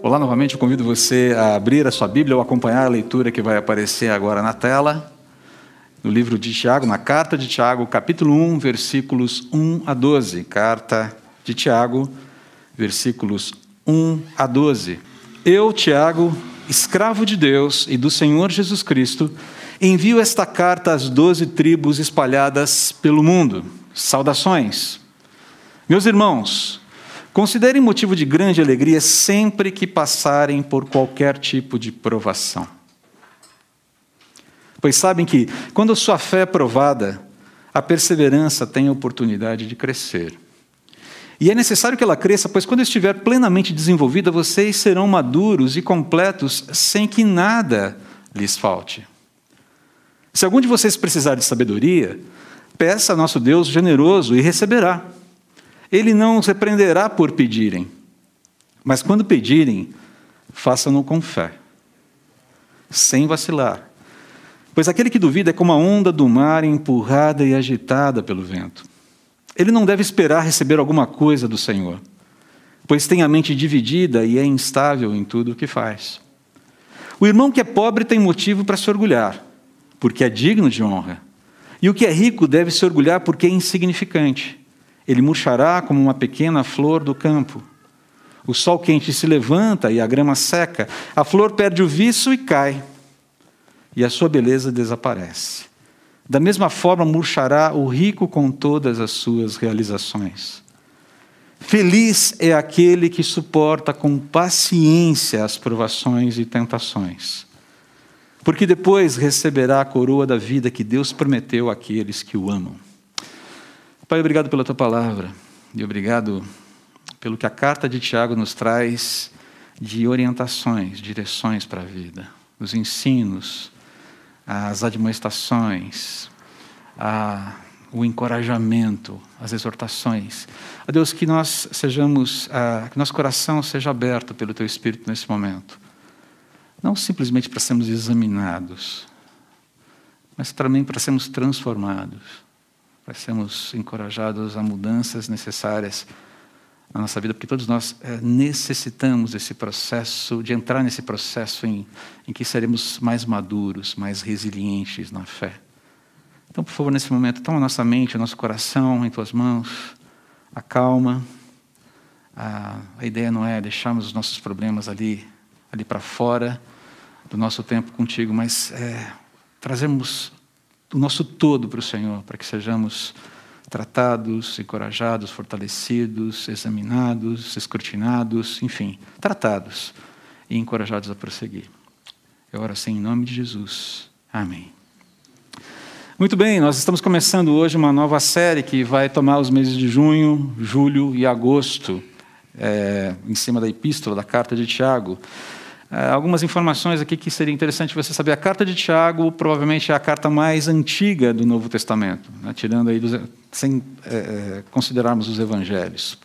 Olá, novamente eu convido você a abrir a sua Bíblia ou acompanhar a leitura que vai aparecer agora na tela, no livro de Tiago, na carta de Tiago, capítulo 1, versículos 1 a 12. Carta de Tiago, versículos 1 a 12. Eu, Tiago, escravo de Deus e do Senhor Jesus Cristo, envio esta carta às doze tribos espalhadas pelo mundo. Saudações. Meus irmãos, considerem motivo de grande alegria sempre que passarem por qualquer tipo de provação. Pois sabem que, quando sua fé é provada, a perseverança tem a oportunidade de crescer. E é necessário que ela cresça, pois quando estiver plenamente desenvolvida, vocês serão maduros e completos sem que nada lhes falte. Se algum de vocês precisar de sabedoria, peça a nosso Deus generoso e receberá. Ele não os repreenderá por pedirem, mas quando pedirem, façam-no com fé, sem vacilar. Pois aquele que duvida é como a onda do mar empurrada e agitada pelo vento. Ele não deve esperar receber alguma coisa do Senhor, pois tem a mente dividida e é instável em tudo o que faz. O irmão que é pobre tem motivo para se orgulhar, porque é digno de honra. E o que é rico deve se orgulhar porque é insignificante. Ele murchará como uma pequena flor do campo. O sol quente se levanta e a grama seca, a flor perde o viço e cai, e a sua beleza desaparece. Da mesma forma, murchará o rico com todas as suas realizações. Feliz é aquele que suporta com paciência as provações e tentações, porque depois receberá a coroa da vida que Deus prometeu àqueles que o amam. Pai, obrigado pela tua palavra e obrigado pelo que a carta de Tiago nos traz de orientações, direções para a vida, os ensinos, as admoestações, a, o encorajamento, as exortações. A Deus, que nós sejamos, a, que nosso coração seja aberto pelo Teu Espírito nesse momento. Não simplesmente para sermos examinados, mas também para sermos transformados, para sermos encorajados a mudanças necessárias na nossa vida, porque todos nós é, necessitamos desse processo, de entrar nesse processo em, em que seremos mais maduros, mais resilientes na fé. Então, por favor, nesse momento, toma a nossa mente, o nosso coração em tuas mãos, acalma. A, a ideia não é deixarmos os nossos problemas ali, ali para fora do nosso tempo contigo, mas é, trazemos o nosso todo para o Senhor, para que sejamos tratados, encorajados, fortalecidos, examinados, escrutinados, enfim, tratados e encorajados a prosseguir. Eu oro assim em nome de Jesus. Amém. Muito bem, nós estamos começando hoje uma nova série que vai tomar os meses de junho, julho e agosto, é, em cima da epístola, da carta de Tiago. É, algumas informações aqui que seria interessante você saber. A carta de Tiago provavelmente é a carta mais antiga do Novo Testamento, né, tirando aí dos, sem é, é considerarmos os evangelhos.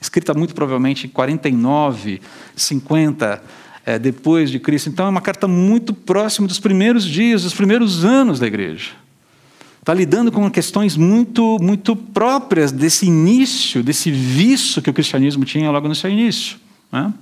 Escrita muito provavelmente em 49, 50 é, depois de Cristo. Então é uma carta muito próxima dos primeiros dias, dos primeiros anos da igreja. Está lidando com questões muito, muito próprias desse início, desse vício que o cristianismo tinha logo no seu início. Né?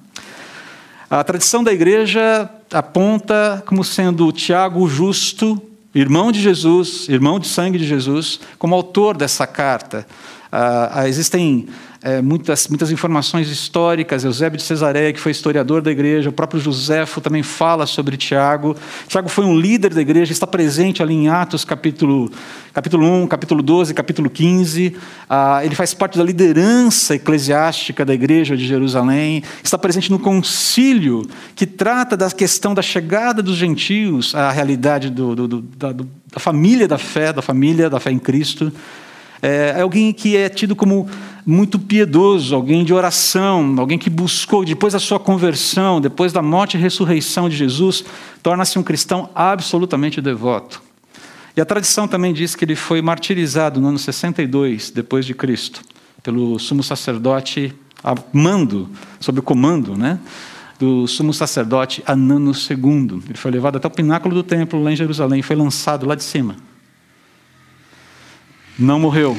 A tradição da igreja aponta como sendo Tiago justo, irmão de Jesus, irmão de sangue de Jesus, como autor dessa carta. Ah, existem é, muitas, muitas informações históricas. Eusébio de Cesareia, que foi historiador da igreja, o próprio Joséfo também fala sobre Tiago. Tiago foi um líder da igreja, está presente ali em Atos, capítulo, capítulo 1, capítulo 12, capítulo 15. Ah, ele faz parte da liderança eclesiástica da igreja de Jerusalém. Está presente no concílio que trata da questão da chegada dos gentios à realidade do, do, do, da, da família da fé, da família da fé em Cristo. É, é alguém que é tido como muito piedoso, alguém de oração, alguém que buscou, depois da sua conversão, depois da morte e ressurreição de Jesus, torna-se um cristão absolutamente devoto. E a tradição também diz que ele foi martirizado no ano 62 depois de Cristo, pelo sumo sacerdote a mando, sob o comando, né, do sumo sacerdote Anano II. Ele foi levado até o pináculo do templo lá em Jerusalém, foi lançado lá de cima. Não morreu,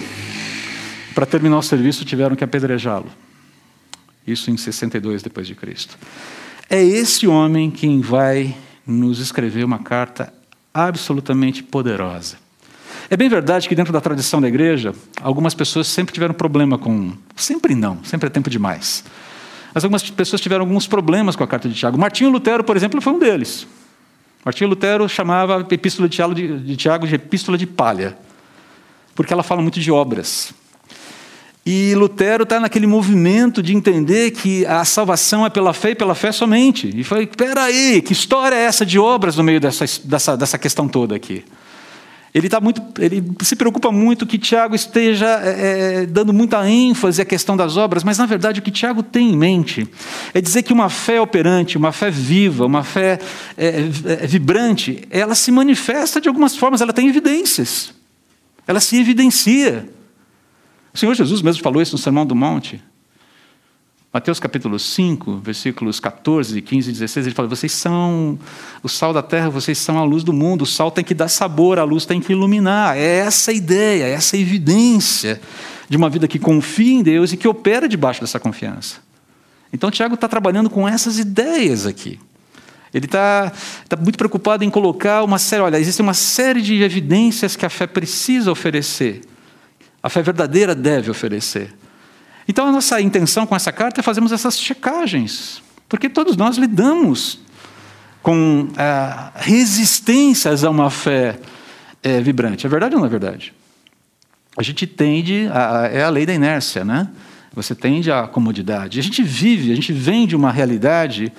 para terminar o serviço, tiveram que apedrejá-lo. Isso em 62 depois de Cristo. É esse homem quem vai nos escrever uma carta absolutamente poderosa. É bem verdade que dentro da tradição da igreja, algumas pessoas sempre tiveram problema com. Sempre não, sempre é tempo demais. Mas algumas pessoas tiveram alguns problemas com a carta de Tiago. Martinho Lutero, por exemplo, foi um deles. Martinho Lutero chamava a epístola de Tiago de, de, Tiago de epístola de palha, porque ela fala muito de obras. E Lutero está naquele movimento de entender que a salvação é pela fé e pela fé somente. E foi, peraí, que história é essa de obras no meio dessa, dessa, dessa questão toda aqui? Ele, tá muito, ele se preocupa muito que Tiago esteja é, dando muita ênfase à questão das obras, mas na verdade o que Tiago tem em mente é dizer que uma fé operante, uma fé viva, uma fé é, é, vibrante, ela se manifesta de algumas formas, ela tem evidências, ela se evidencia. O Senhor Jesus mesmo falou isso no Sermão do Monte. Mateus capítulo 5, versículos 14, 15 e 16, ele fala: Vocês são o sal da terra, vocês são a luz do mundo. O sal tem que dar sabor, a luz tem que iluminar. É essa a ideia, é essa a evidência de uma vida que confia em Deus e que opera debaixo dessa confiança. Então, Tiago está trabalhando com essas ideias aqui. Ele está tá muito preocupado em colocar uma série. Olha, existe uma série de evidências que a fé precisa oferecer, a fé verdadeira deve oferecer. Então, a nossa intenção com essa carta é fazermos essas checagens, porque todos nós lidamos com ah, resistências a uma fé é, vibrante. É verdade ou não é verdade? A gente tende, a, é a lei da inércia, né? Você tende à comodidade. A gente vive, a gente vem de uma realidade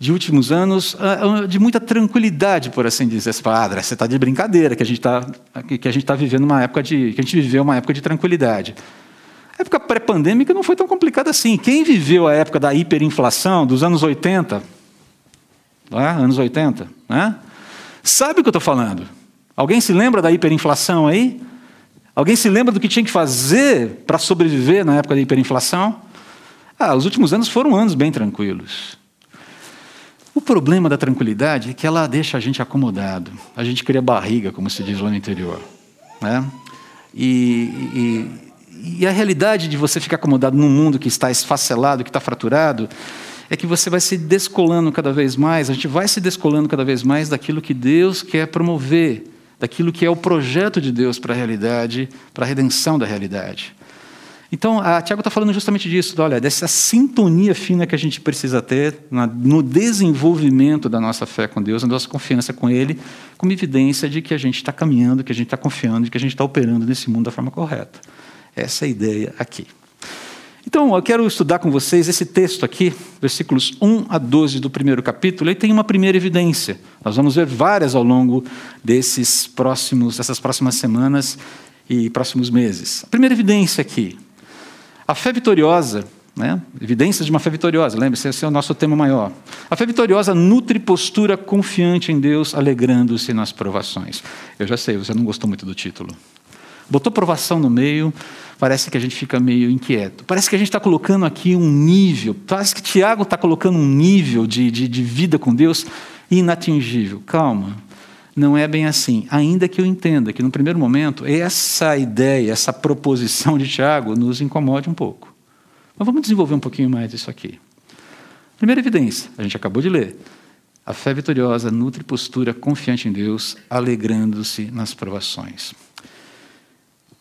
de últimos anos ah, ah, de muita tranquilidade, por assim dizer. Você fala, ah, você está de brincadeira, que a gente está que a gente está vivendo uma época de que a gente viveu uma época de tranquilidade. A época pré-pandêmica não foi tão complicada assim. Quem viveu a época da hiperinflação dos anos 80, é? anos 80, né? sabe o que eu estou falando. Alguém se lembra da hiperinflação aí? Alguém se lembra do que tinha que fazer para sobreviver na época da hiperinflação? Ah, os últimos anos foram anos bem tranquilos. O problema da tranquilidade é que ela deixa a gente acomodado. A gente cria barriga, como se diz lá no interior. Né? E, e, e a realidade de você ficar acomodado num mundo que está esfacelado, que está fraturado, é que você vai se descolando cada vez mais, a gente vai se descolando cada vez mais daquilo que Deus quer promover, daquilo que é o projeto de Deus para a realidade, para a redenção da realidade. Então, a Tiago está falando justamente disso, olha, dessa sintonia fina que a gente precisa ter no desenvolvimento da nossa fé com Deus, na nossa confiança com Ele, como evidência de que a gente está caminhando, que a gente está confiando, de que a gente está operando nesse mundo da forma correta. Essa é a ideia aqui. Então, eu quero estudar com vocês esse texto aqui, versículos 1 a 12 do primeiro capítulo, e tem uma primeira evidência. Nós vamos ver várias ao longo desses próximos, dessas próximas semanas e próximos meses. A primeira evidência aqui, a fé vitoriosa, né? evidências de uma fé vitoriosa, lembre-se, esse é o nosso tema maior. A fé vitoriosa nutre postura confiante em Deus, alegrando-se nas provações. Eu já sei, você não gostou muito do título. Botou provação no meio, parece que a gente fica meio inquieto. Parece que a gente está colocando aqui um nível, parece que Tiago está colocando um nível de, de, de vida com Deus inatingível. Calma, não é bem assim. Ainda que eu entenda que, no primeiro momento, essa ideia, essa proposição de Tiago nos incomode um pouco. Mas vamos desenvolver um pouquinho mais isso aqui. Primeira evidência, a gente acabou de ler. A fé vitoriosa nutre postura confiante em Deus, alegrando-se nas provações.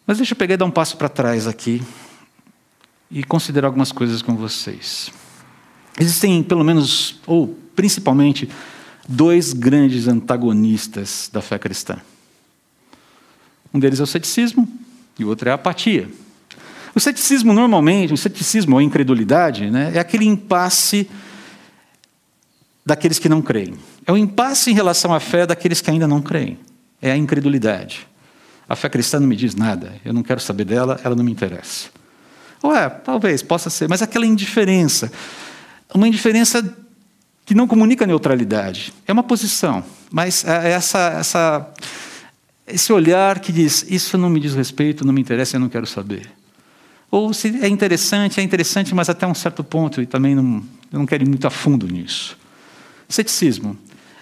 Mas deixa eu pegar e dar um passo para trás aqui e considerar algumas coisas com vocês. Existem, pelo menos, ou principalmente, dois grandes antagonistas da fé cristã. Um deles é o ceticismo e o outro é a apatia. O ceticismo, normalmente, o ceticismo ou a incredulidade, né, é aquele impasse daqueles que não creem. É o impasse em relação à fé daqueles que ainda não creem. É a incredulidade. A fé cristã não me diz nada, eu não quero saber dela, ela não me interessa. Ué, talvez, possa ser, mas aquela indiferença, uma indiferença que não comunica neutralidade, é uma posição, mas é essa, essa, esse olhar que diz: Isso não me diz respeito, não me interessa, eu não quero saber. Ou se é interessante, é interessante, mas até um certo ponto, e também não, eu não quero ir muito a fundo nisso. Ceticismo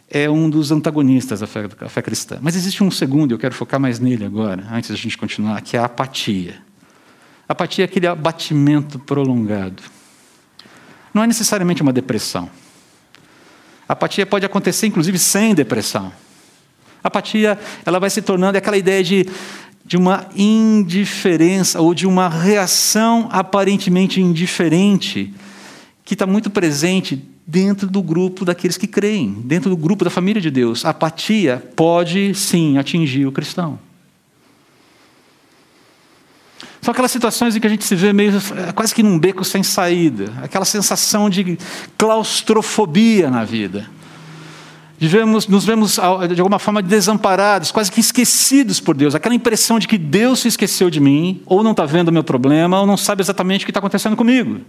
é um dos antagonistas da fé, da fé cristã. Mas existe um segundo, eu quero focar mais nele agora, antes da gente continuar, que é a apatia. Apatia é aquele abatimento prolongado. Não é necessariamente uma depressão. Apatia pode acontecer, inclusive, sem depressão. Apatia ela vai se tornando aquela ideia de, de uma indiferença ou de uma reação aparentemente indiferente que está muito presente dentro do grupo daqueles que creem, dentro do grupo da família de Deus. A apatia pode sim atingir o cristão. São aquelas situações em que a gente se vê meio é, quase que num beco sem saída, aquela sensação de claustrofobia na vida. Vivemos, nos vemos de alguma forma desamparados, quase que esquecidos por Deus, aquela impressão de que Deus se esqueceu de mim, ou não está vendo o meu problema, ou não sabe exatamente o que está acontecendo comigo.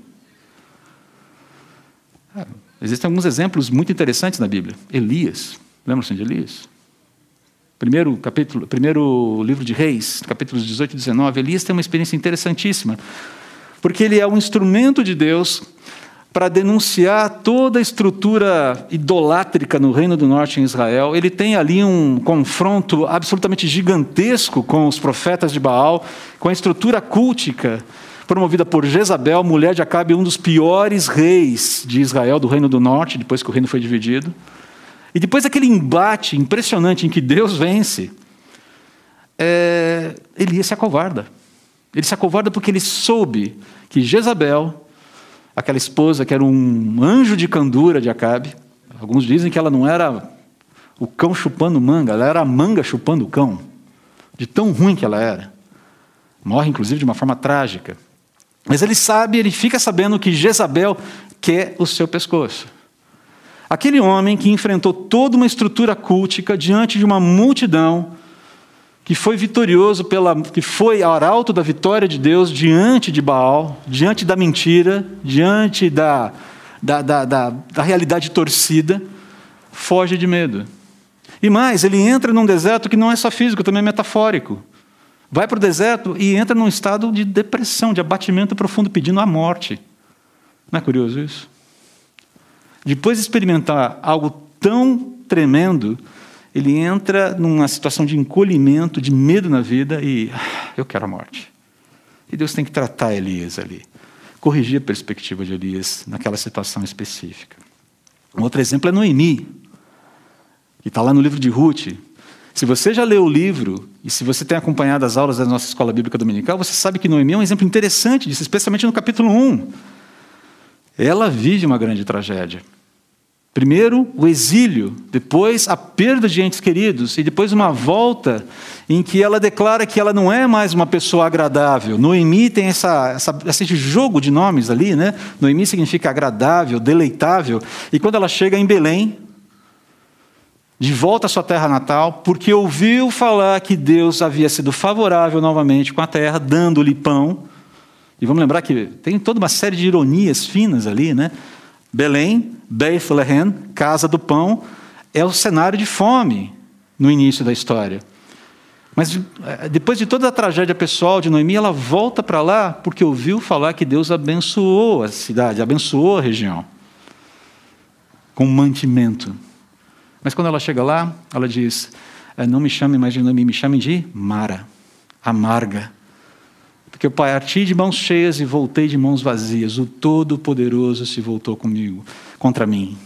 É, existem alguns exemplos muito interessantes na Bíblia. Elias, lembram-se de Elias? Primeiro, capítulo, primeiro livro de Reis, capítulos 18 e 19, Elias tem uma experiência interessantíssima, porque ele é um instrumento de Deus para denunciar toda a estrutura idolátrica no Reino do Norte em Israel. Ele tem ali um confronto absolutamente gigantesco com os profetas de Baal, com a estrutura cultica promovida por Jezabel, mulher de Acabe, um dos piores reis de Israel, do Reino do Norte, depois que o reino foi dividido. E depois daquele embate impressionante em que Deus vence, é, Elias se acovarda. Ele se acovarda porque ele soube que Jezabel, aquela esposa que era um anjo de candura de Acabe, alguns dizem que ela não era o cão chupando manga, ela era a manga chupando o cão, de tão ruim que ela era. Morre, inclusive, de uma forma trágica. Mas ele sabe, ele fica sabendo que Jezabel quer o seu pescoço. Aquele homem que enfrentou toda uma estrutura cultica diante de uma multidão, que foi vitorioso pela, que foi arauto da vitória de Deus diante de Baal, diante da mentira, diante da, da, da, da, da realidade torcida, foge de medo. E mais, ele entra num deserto que não é só físico, também é metafórico. Vai para o deserto e entra num estado de depressão, de abatimento profundo, pedindo a morte. Não é curioso isso? Depois de experimentar algo tão tremendo, ele entra numa situação de encolhimento, de medo na vida e ah, eu quero a morte. E Deus tem que tratar Elias ali, corrigir a perspectiva de Elias naquela situação específica. Um outro exemplo é Noemi, que está lá no livro de Ruth. Se você já leu o livro e se você tem acompanhado as aulas da nossa escola bíblica dominical, você sabe que Noemi é um exemplo interessante disso, especialmente no capítulo 1 ela vive uma grande tragédia. Primeiro, o exílio, depois, a perda de entes queridos, e depois, uma volta em que ela declara que ela não é mais uma pessoa agradável. Noemi tem essa, essa, esse jogo de nomes ali, né? Noemi significa agradável, deleitável, e quando ela chega em Belém, de volta à sua terra natal, porque ouviu falar que Deus havia sido favorável novamente com a terra, dando-lhe pão, e vamos lembrar que tem toda uma série de ironias finas ali, né? Belém, Bethlehem, casa do pão, é o cenário de fome no início da história. Mas eh, depois de toda a tragédia pessoal de Noemi, ela volta para lá porque ouviu falar que Deus abençoou a cidade, abençoou a região com mantimento. Mas quando ela chega lá, ela diz: eh, Não me chamem mais de Noemi, me chamem de Mara, amarga. Porque eu parti de mãos cheias e voltei de mãos vazias. O Todo-Poderoso se voltou comigo, contra mim.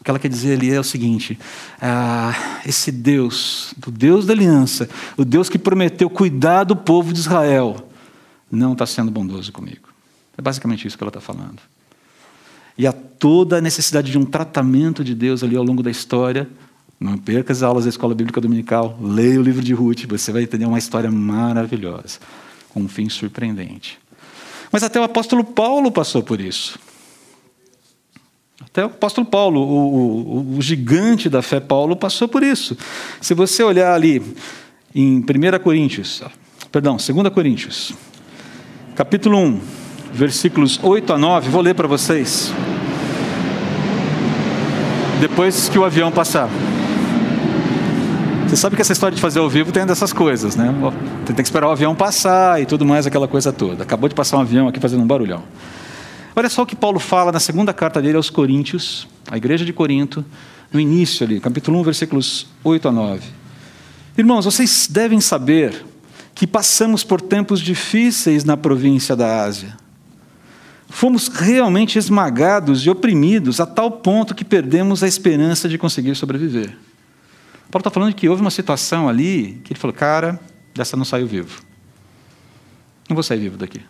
O que ela quer dizer ali é o seguinte: ah, esse Deus, o Deus da aliança, o Deus que prometeu cuidar do povo de Israel, não está sendo bondoso comigo. É basicamente isso que ela está falando. E há toda a necessidade de um tratamento de Deus ali ao longo da história não perca as aulas da Escola Bíblica Dominical, leia o livro de Ruth, você vai entender uma história maravilhosa, com um fim surpreendente. Mas até o apóstolo Paulo passou por isso. Até o apóstolo Paulo, o, o, o gigante da fé Paulo, passou por isso. Se você olhar ali em 1 Coríntios, perdão, 2 Coríntios, capítulo 1, versículos 8 a 9, vou ler para vocês. Depois que o avião passar. Você sabe que essa história de fazer ao vivo tem dessas coisas, né? Tem que esperar o avião passar e tudo mais, aquela coisa toda. Acabou de passar um avião aqui fazendo um barulhão. Olha só o que Paulo fala na segunda carta dele aos Coríntios, a igreja de Corinto, no início ali, capítulo 1, versículos 8 a 9. Irmãos, vocês devem saber que passamos por tempos difíceis na província da Ásia. fomos realmente esmagados e oprimidos a tal ponto que perdemos a esperança de conseguir sobreviver. Paulo está falando que houve uma situação ali que ele falou: cara, dessa não saiu vivo. Não vou sair vivo daqui.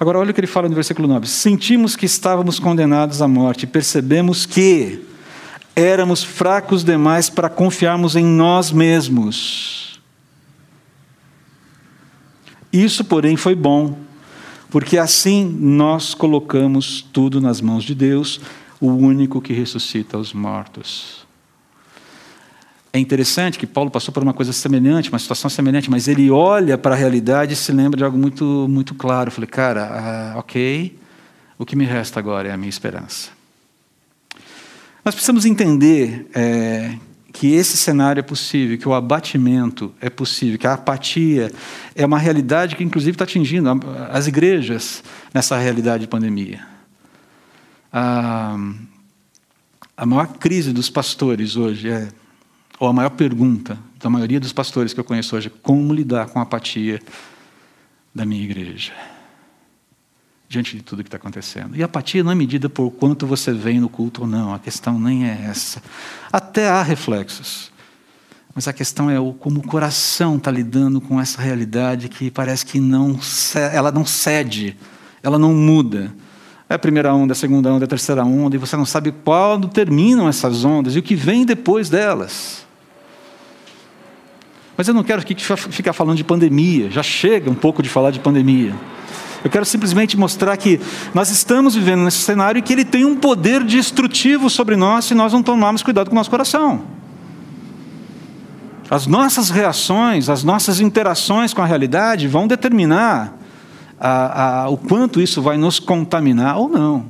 Agora, olha o que ele fala no versículo 9: Sentimos que estávamos condenados à morte, percebemos que éramos fracos demais para confiarmos em nós mesmos. Isso, porém, foi bom, porque assim nós colocamos tudo nas mãos de Deus, o único que ressuscita os mortos. É interessante que Paulo passou por uma coisa semelhante, uma situação semelhante, mas ele olha para a realidade e se lembra de algo muito, muito claro. Eu falei, cara, ah, ok, o que me resta agora é a minha esperança. Nós precisamos entender é, que esse cenário é possível, que o abatimento é possível, que a apatia é uma realidade que, inclusive, está atingindo as igrejas nessa realidade de pandemia. A, a maior crise dos pastores hoje é ou a maior pergunta da maioria dos pastores que eu conheço hoje como lidar com a apatia da minha igreja. Diante de tudo que está acontecendo. E a apatia não é medida por quanto você vem no culto ou não, a questão nem é essa. Até há reflexos. Mas a questão é o, como o coração está lidando com essa realidade que parece que não, ela não cede, ela não muda. É a primeira onda, a segunda onda, a terceira onda, e você não sabe quando terminam essas ondas e o que vem depois delas. Mas eu não quero ficar falando de pandemia, já chega um pouco de falar de pandemia. Eu quero simplesmente mostrar que nós estamos vivendo nesse cenário e que ele tem um poder destrutivo sobre nós se nós não tomarmos cuidado com o nosso coração. As nossas reações, as nossas interações com a realidade vão determinar a, a, o quanto isso vai nos contaminar ou não.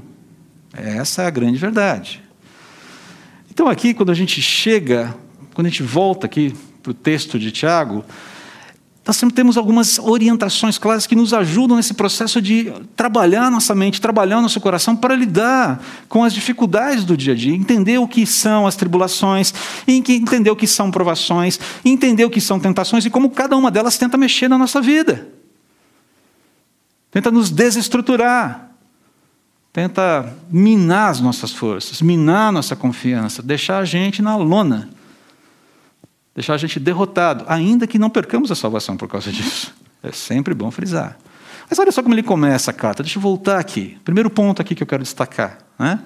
Essa é a grande verdade. Então, aqui, quando a gente chega, quando a gente volta aqui para o texto de Tiago, nós sempre temos algumas orientações claras que nos ajudam nesse processo de trabalhar nossa mente, trabalhar nosso coração para lidar com as dificuldades do dia a dia, entender o que são as tribulações, entender o que são provações, entender o que são tentações e como cada uma delas tenta mexer na nossa vida. Tenta nos desestruturar, tenta minar as nossas forças, minar a nossa confiança, deixar a gente na lona deixar a gente derrotado, ainda que não percamos a salvação por causa disso. É sempre bom frisar. Mas olha só como ele começa a carta. Deixa eu voltar aqui. Primeiro ponto aqui que eu quero destacar. Né?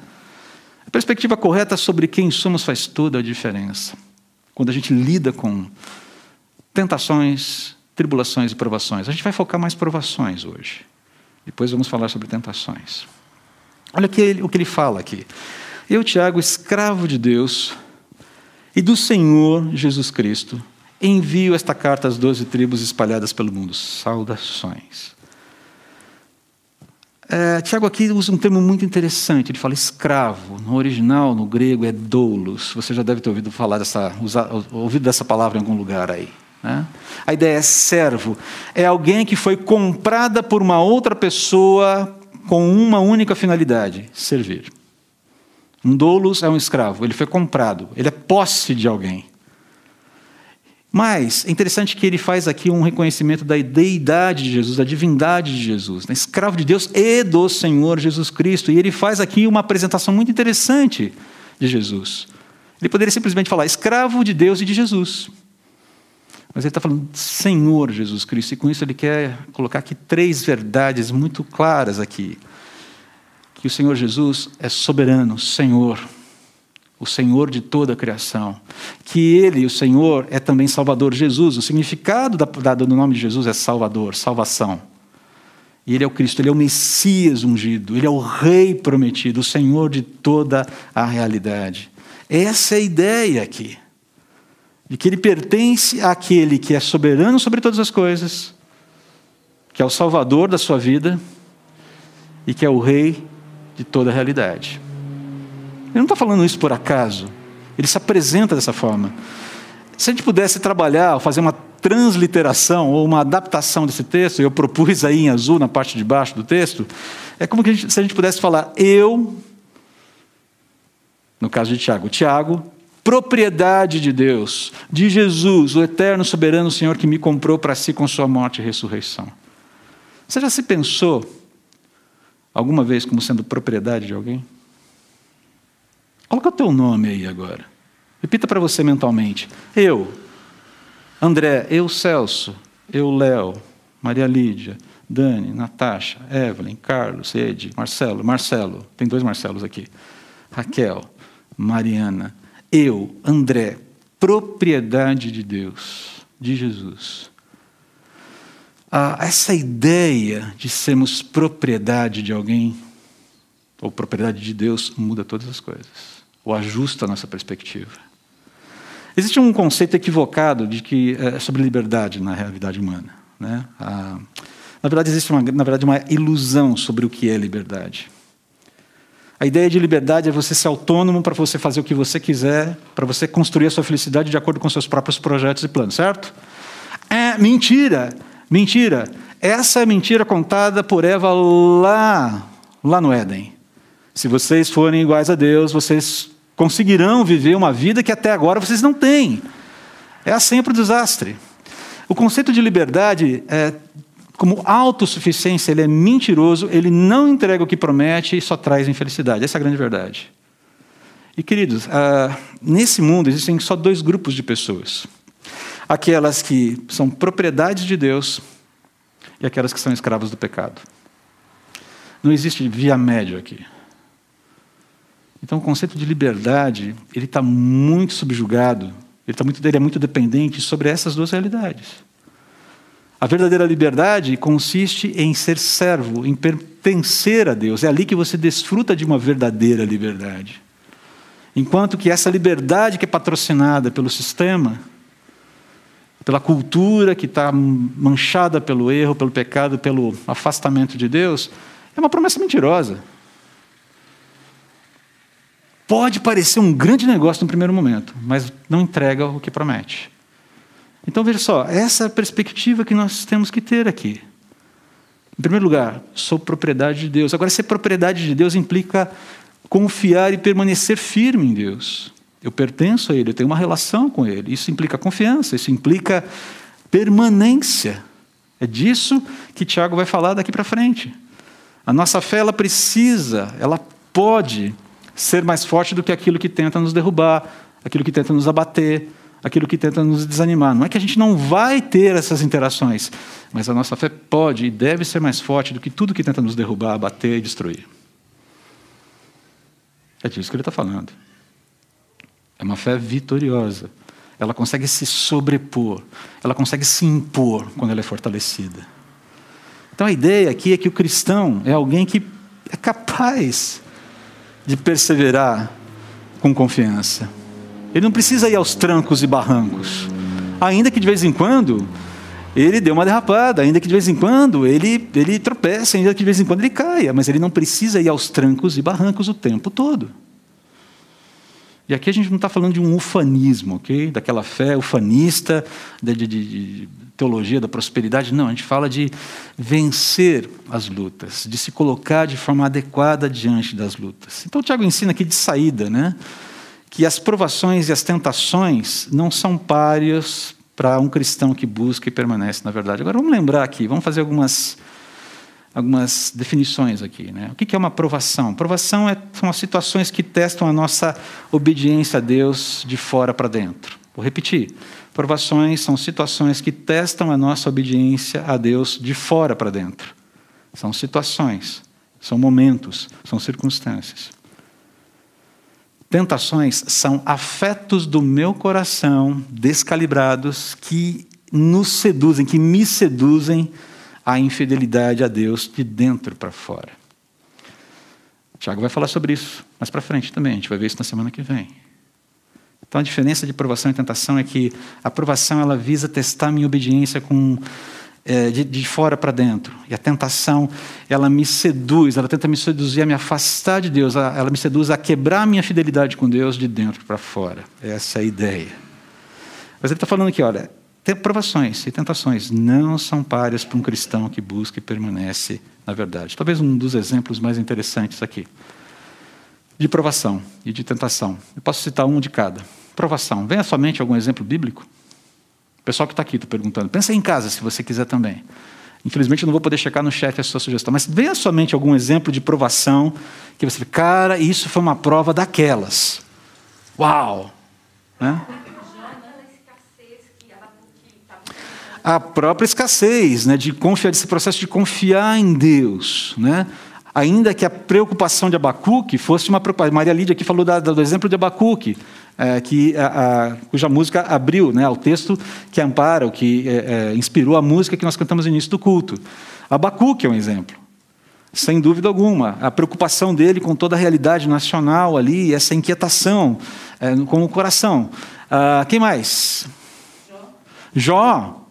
A perspectiva correta sobre quem somos faz toda a diferença. Quando a gente lida com tentações, tribulações e provações. A gente vai focar mais provações hoje. Depois vamos falar sobre tentações. Olha o que ele, o que ele fala aqui. Eu, Tiago, escravo de Deus, e do Senhor Jesus Cristo, envio esta carta às doze tribos espalhadas pelo mundo. Saudações. É, Tiago aqui usa um termo muito interessante. Ele fala escravo. No original, no grego, é doulos. Você já deve ter ouvido falar dessa, usar, ouvido dessa palavra em algum lugar aí. Né? A ideia é servo. É alguém que foi comprada por uma outra pessoa com uma única finalidade: servir. Um doulos é um escravo, ele foi comprado, ele é posse de alguém. Mas é interessante que ele faz aqui um reconhecimento da deidade de Jesus, da divindade de Jesus, né? escravo de Deus e do Senhor Jesus Cristo. E ele faz aqui uma apresentação muito interessante de Jesus. Ele poderia simplesmente falar escravo de Deus e de Jesus. Mas ele está falando Senhor Jesus Cristo, e com isso ele quer colocar aqui três verdades muito claras aqui que o Senhor Jesus é soberano, Senhor, o Senhor de toda a criação. Que Ele, o Senhor, é também Salvador. Jesus, o significado do nome de Jesus é Salvador, salvação. E Ele é o Cristo, Ele é o Messias ungido, Ele é o Rei prometido, o Senhor de toda a realidade. Essa é a ideia aqui. De que Ele pertence àquele que é soberano sobre todas as coisas, que é o Salvador da sua vida e que é o Rei de toda a realidade. Ele não está falando isso por acaso. Ele se apresenta dessa forma. Se a gente pudesse trabalhar, fazer uma transliteração ou uma adaptação desse texto, eu propus aí em azul na parte de baixo do texto, é como a gente, se a gente pudesse falar, eu, no caso de Tiago, Tiago, propriedade de Deus, de Jesus, o eterno soberano Senhor que me comprou para si com sua morte e ressurreição. Você já se pensou alguma vez como sendo propriedade de alguém? Coloca o teu nome aí agora. Repita para você mentalmente. Eu, André, eu, Celso, eu, Léo, Maria Lídia, Dani, Natasha, Evelyn, Carlos, Ed, Marcelo, Marcelo, tem dois Marcelos aqui. Raquel, Mariana, eu, André, propriedade de Deus, de Jesus. Ah, essa ideia de sermos propriedade de alguém, ou propriedade de Deus, muda todas as coisas, ou ajusta a nossa perspectiva. Existe um conceito equivocado de que é sobre liberdade na realidade humana. Né? Ah, na verdade, existe uma, na verdade, uma ilusão sobre o que é liberdade. A ideia de liberdade é você ser autônomo para você fazer o que você quiser, para você construir a sua felicidade de acordo com seus próprios projetos e planos, certo? É mentira, mentira. Essa é mentira contada por Eva lá, lá no Éden. Se vocês forem iguais a Deus, vocês conseguirão viver uma vida que até agora vocês não têm. É sempre o desastre. O conceito de liberdade é como autossuficiência, ele é mentiroso, ele não entrega o que promete e só traz infelicidade. Essa é a grande verdade. E, queridos, ah, nesse mundo existem só dois grupos de pessoas: aquelas que são propriedades de Deus e aquelas que são escravas do pecado. Não existe via média aqui. Então, o conceito de liberdade ele está muito subjugado, ele, tá muito, ele é muito dependente sobre essas duas realidades. A verdadeira liberdade consiste em ser servo, em pertencer a Deus. É ali que você desfruta de uma verdadeira liberdade. Enquanto que essa liberdade que é patrocinada pelo sistema, pela cultura que está manchada pelo erro, pelo pecado, pelo afastamento de Deus, é uma promessa mentirosa. Pode parecer um grande negócio no primeiro momento, mas não entrega o que promete. Então veja só, essa é a perspectiva que nós temos que ter aqui. Em primeiro lugar, sou propriedade de Deus. Agora, ser propriedade de Deus implica confiar e permanecer firme em Deus. Eu pertenço a Ele, eu tenho uma relação com Ele. Isso implica confiança, isso implica permanência. É disso que Tiago vai falar daqui para frente. A nossa fé ela precisa, ela pode ser mais forte do que aquilo que tenta nos derrubar, aquilo que tenta nos abater, aquilo que tenta nos desanimar. Não é que a gente não vai ter essas interações, mas a nossa fé pode e deve ser mais forte do que tudo que tenta nos derrubar, bater e destruir. É disso que ele está falando. É uma fé vitoriosa. Ela consegue se sobrepor, ela consegue se impor quando ela é fortalecida. Então a ideia aqui é que o cristão é alguém que é capaz de perseverar com confiança. Ele não precisa ir aos trancos e barrancos. Ainda que de vez em quando ele dê uma derrapada, ainda que de vez em quando ele, ele tropece, ainda que de vez em quando ele caia, mas ele não precisa ir aos trancos e barrancos o tempo todo. E aqui a gente não está falando de um ufanismo, ok? Daquela fé ufanista, de, de, de, teologia da prosperidade. Não, a gente fala de vencer as lutas, de se colocar de forma adequada diante das lutas. Então o Tiago ensina aqui de saída, né? que as provações e as tentações não são páreas para um cristão que busca e permanece na verdade. Agora vamos lembrar aqui, vamos fazer algumas, algumas definições aqui. Né? O que é uma provação? Provação é, são as situações que testam a nossa obediência a Deus de fora para dentro. Vou repetir. Provações são situações que testam a nossa obediência a Deus de fora para dentro. São situações, são momentos, são circunstâncias. Tentações são afetos do meu coração descalibrados que nos seduzem, que me seduzem à infidelidade a Deus de dentro para fora. Tiago vai falar sobre isso mais para frente também, a gente vai ver isso na semana que vem. Então a diferença de provação e tentação é que a provação ela visa testar minha obediência com é, de, de fora para dentro. E a tentação, ela me seduz, ela tenta me seduzir a me afastar de Deus, ela me seduz a quebrar a minha fidelidade com Deus de dentro para fora. Essa é a ideia. Mas ele está falando aqui, olha, provações e tentações não são páreas para um cristão que busca e permanece na verdade. Talvez um dos exemplos mais interessantes aqui. De provação e de tentação. Eu posso citar um de cada. Provação. Venha somente algum exemplo bíblico? O pessoal que está aqui está perguntando. Pensa em casa, se você quiser também. Infelizmente, eu não vou poder checar no chat a sua sugestão, mas vem à sua mente algum exemplo de provação que você cara, isso foi uma prova daquelas. Uau! Né? A própria escassez, né, de confiar, desse processo de confiar em Deus, né? Ainda que a preocupação de Abacuque fosse uma preocupação. Maria Lídia aqui falou do exemplo de Abacuque, é, que a, a, cuja música abriu né, o texto que ampara, o que é, é, inspirou a música que nós cantamos no início do culto. Abacuque é um exemplo, sem dúvida alguma. A preocupação dele com toda a realidade nacional ali, essa inquietação é, com o coração. Ah, quem mais? Jó. Jó.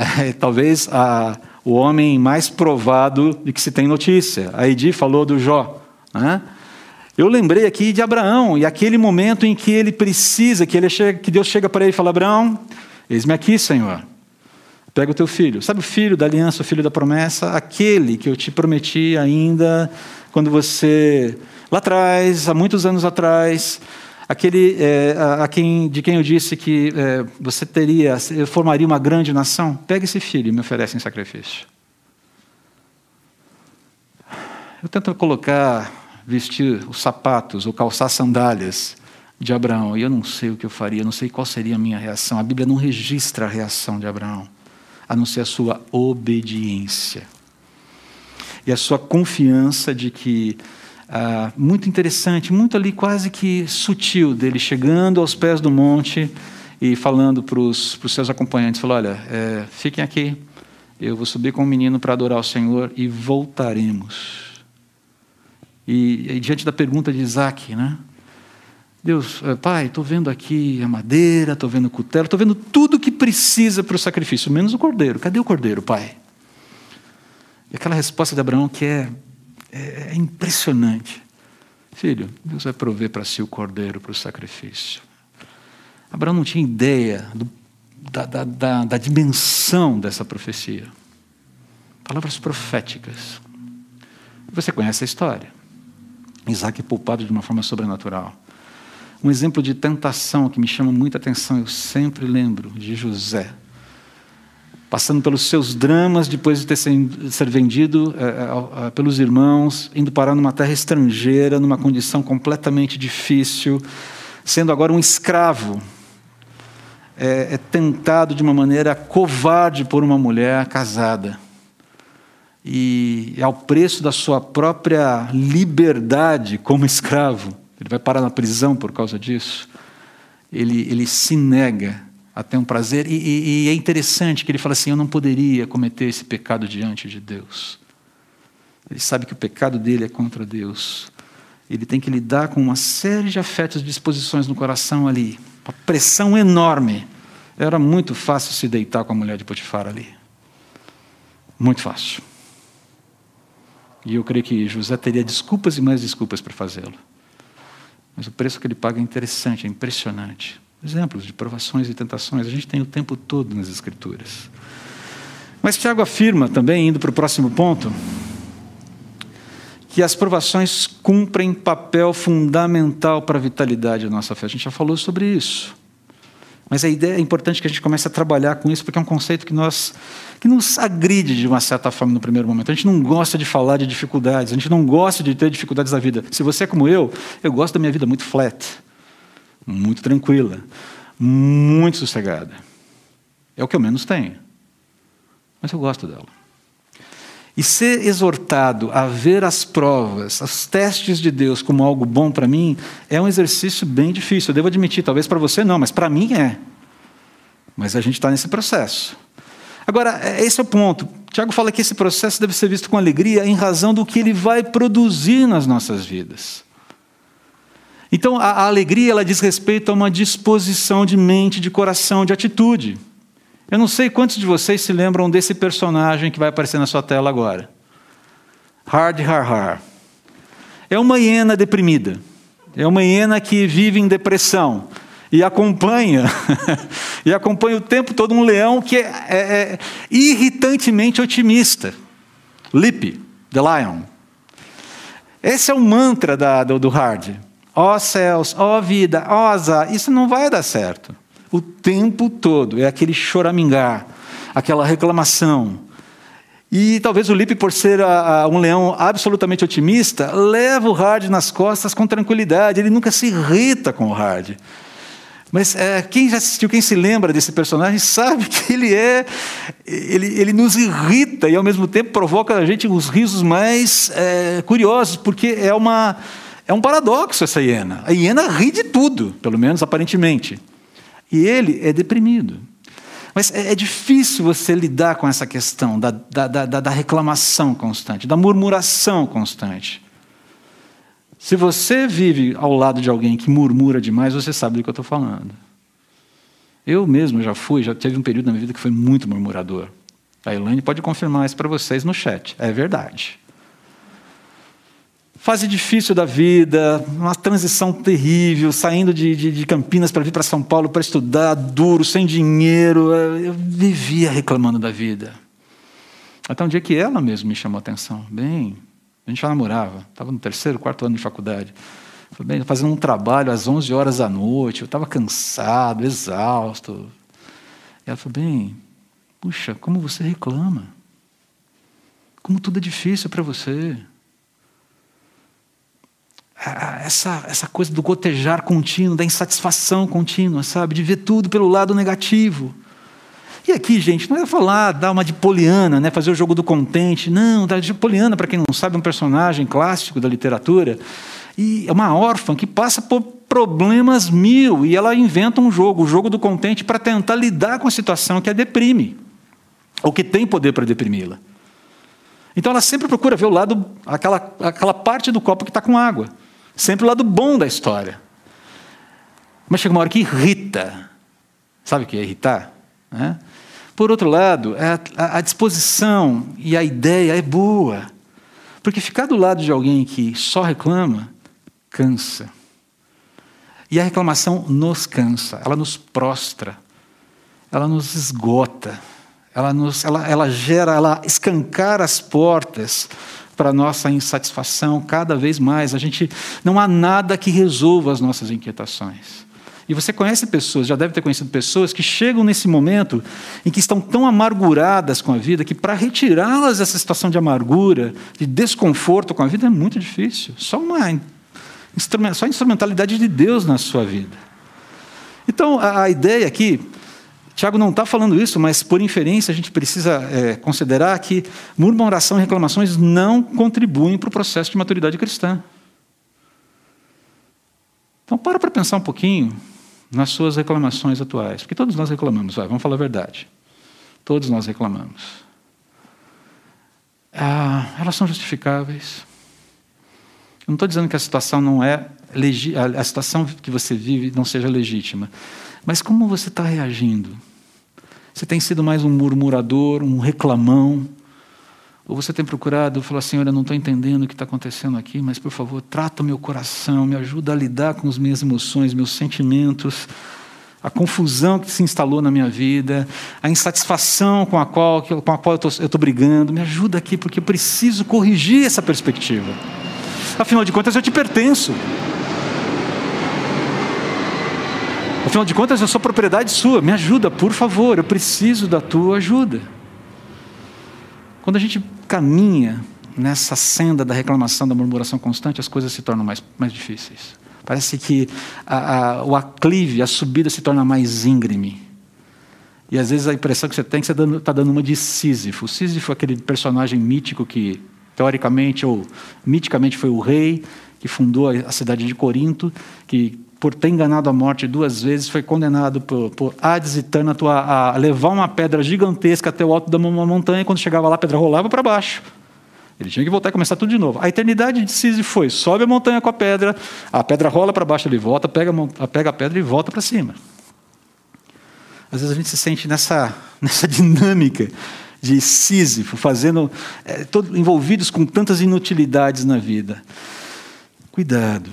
É, talvez a o homem mais provado de que se tem notícia. A Edi falou do Jó. Né? Eu lembrei aqui de Abraão e aquele momento em que ele precisa, que, ele chega, que Deus chega para ele e fala: Abraão, eis-me aqui, Senhor. Pega o teu filho. Sabe o filho da aliança, o filho da promessa? Aquele que eu te prometi ainda quando você, lá atrás, há muitos anos atrás, aquele é, a, quem, de quem eu disse que é, você teria, formaria uma grande nação, pega esse filho e me oferece em sacrifício. Eu tento colocar, vestir os sapatos ou calçar sandálias de Abraão, e eu não sei o que eu faria, não sei qual seria a minha reação. A Bíblia não registra a reação de Abraão, a não ser a sua obediência. E a sua confiança de que ah, muito interessante, muito ali quase que sutil dele chegando aos pés do monte e falando para os seus acompanhantes, falou, olha, é, fiquem aqui, eu vou subir com o menino para adorar o Senhor e voltaremos. E, e diante da pergunta de Isaac, né? Deus, é, pai, estou vendo aqui a madeira, estou vendo o cutelo, estou vendo tudo que precisa para o sacrifício, menos o cordeiro. Cadê o cordeiro, pai? E aquela resposta de Abraão que é é, é impressionante. Filho, Deus vai prover para si o cordeiro para o sacrifício. Abraão não tinha ideia do, da, da, da, da dimensão dessa profecia. Palavras proféticas. Você conhece a história. Isaac é poupado de uma forma sobrenatural. Um exemplo de tentação que me chama muita atenção, eu sempre lembro de José passando pelos seus dramas depois de ter ser vendido é, é, pelos irmãos, indo parar numa terra estrangeira, numa condição completamente difícil, sendo agora um escravo, é, é tentado de uma maneira covarde por uma mulher casada. E ao preço da sua própria liberdade como escravo, ele vai parar na prisão por causa disso. Ele, ele se nega a ter um prazer. E, e, e, é interessante que ele fala assim: eu não poderia cometer esse pecado diante de Deus. Ele sabe que o pecado dele é contra Deus. Ele tem que lidar com uma série de afetos e disposições no coração ali. Uma pressão enorme. Era muito fácil se deitar com a mulher de Potifar ali. Muito fácil. E eu creio que José teria desculpas e mais desculpas para fazê-lo. Mas o preço que ele paga é interessante, é impressionante. Exemplos de provações e tentações, a gente tem o tempo todo nas Escrituras. Mas Tiago afirma também, indo para o próximo ponto, que as provações cumprem papel fundamental para a vitalidade da nossa fé. A gente já falou sobre isso. Mas a ideia é importante que a gente comece a trabalhar com isso, porque é um conceito que, nós, que nos agride de uma certa forma no primeiro momento. A gente não gosta de falar de dificuldades, a gente não gosta de ter dificuldades na vida. Se você é como eu, eu gosto da minha vida muito flat muito tranquila, muito sossegada. É o que eu menos tenho. Mas eu gosto dela. E ser exortado a ver as provas, os testes de Deus como algo bom para mim, é um exercício bem difícil. Eu devo admitir, talvez para você não, mas para mim é. Mas a gente está nesse processo. Agora, é, esse é o ponto. Tiago fala que esse processo deve ser visto com alegria em razão do que ele vai produzir nas nossas vidas. Então, a, a alegria ela diz respeito a uma disposição de mente, de coração, de atitude. Eu não sei quantos de vocês se lembram desse personagem que vai aparecer na sua tela agora. Hard Har Har. É uma hiena deprimida. É uma hiena que vive em depressão e acompanha e acompanha o tempo todo um leão que é, é, é irritantemente otimista. Lip, the lion. Esse é o mantra da, do, do Hard. Ó céus, ó vida, ó azar. Isso não vai dar certo. O tempo todo é aquele choramingar, aquela reclamação. E talvez o Lipe, por ser a, a, um leão absolutamente otimista, leva o Hard nas costas com tranquilidade. Ele nunca se irrita com o Hard. Mas é, quem já assistiu, quem se lembra desse personagem, sabe que ele é. Ele, ele nos irrita e, ao mesmo tempo, provoca na gente os risos mais é, curiosos, porque é, uma, é um paradoxo essa hiena. A hiena ri de tudo, pelo menos aparentemente. E ele é deprimido. Mas é, é difícil você lidar com essa questão da, da, da, da reclamação constante, da murmuração constante. Se você vive ao lado de alguém que murmura demais, você sabe do que eu estou falando. Eu mesmo já fui, já teve um período na minha vida que foi muito murmurador. A Elaine pode confirmar isso para vocês no chat. É verdade. Fase difícil da vida, uma transição terrível, saindo de, de, de Campinas para vir para São Paulo para estudar, duro, sem dinheiro. Eu vivia reclamando da vida. Até um dia que ela mesmo me chamou a atenção. Bem, a gente já namorava, estava no terceiro, quarto ano de faculdade. Falei, bem, fazendo um trabalho às 11 horas da noite, eu estava cansado, exausto. E ela falou, bem, puxa, como você reclama. Como tudo é difícil para você. Essa, essa coisa do gotejar contínuo, da insatisfação contínua, sabe? De ver tudo pelo lado negativo. E aqui, gente, não é falar, dar uma de Poliana, né, fazer o jogo do contente. Não, da de Poliana, para quem não sabe, é um personagem clássico da literatura. E é uma órfã que passa por problemas mil e ela inventa um jogo, o jogo do contente, para tentar lidar com a situação que a deprime, ou que tem poder para deprimi-la. Então ela sempre procura ver o lado, aquela, aquela parte do copo que está com água. Sempre o lado bom da história. Mas chega uma hora que irrita. Sabe o que é irritar? Né? Por outro lado, é a, disposição e a ideia é boa. Porque ficar do lado de alguém que só reclama, cansa. E a reclamação nos cansa, ela nos prostra, ela nos esgota, ela, nos, ela, ela gera, ela escancara as portas para nossa insatisfação cada vez mais. A gente não há nada que resolva as nossas inquietações. E você conhece pessoas, já deve ter conhecido pessoas que chegam nesse momento em que estão tão amarguradas com a vida que para retirá-las dessa situação de amargura, de desconforto com a vida é muito difícil. Só uma só a instrumentalidade de Deus na sua vida. Então, a, a ideia aqui, Tiago não está falando isso, mas por inferência a gente precisa é, considerar que murmuração e reclamações não contribuem para o processo de maturidade cristã. Então, para para pensar um pouquinho nas suas reclamações atuais. Porque todos nós reclamamos, vai, vamos falar a verdade. Todos nós reclamamos. Ah, elas são justificáveis. Eu não estou dizendo que a situação não é a situação que você vive não seja legítima, mas como você está reagindo? Você tem sido mais um murmurador, um reclamão, ou você tem procurado falar, Senhor, eu não estou entendendo o que está acontecendo aqui, mas por favor, trata o meu coração, me ajuda a lidar com as minhas emoções, meus sentimentos, a confusão que se instalou na minha vida, a insatisfação com a qual, com a qual eu estou brigando, me ajuda aqui, porque eu preciso corrigir essa perspectiva. Afinal de contas, eu te pertenço. Afinal de contas, eu sou propriedade sua. Me ajuda, por favor, eu preciso da tua ajuda. Quando a gente caminha nessa senda da reclamação, da murmuração constante, as coisas se tornam mais, mais difíceis. Parece que a, a, o aclive, a subida se torna mais íngreme. E às vezes a impressão que você tem é que você está dando, uma de Sísifo. Sísifo é aquele personagem mítico que, teoricamente ou miticamente, foi o rei que fundou a cidade de Corinto, que por ter enganado a morte duas vezes, foi condenado por, por Hades e Tânato a, a, levar uma pedra gigantesca até o alto uma montanha, e quando chegava lá, a pedra rolava para baixo. Ele tinha que voltar e começar tudo de novo. A eternidade de Sísifo foi: sobe a montanha com a pedra, a pedra rola para baixo, ele volta, pega a, pega a pedra e volta para cima. Às vezes a gente se sente nessa, nessa dinâmica de Sísifo, fazendo, é, todo, envolvidos com tantas inutilidades na vida. Cuidado,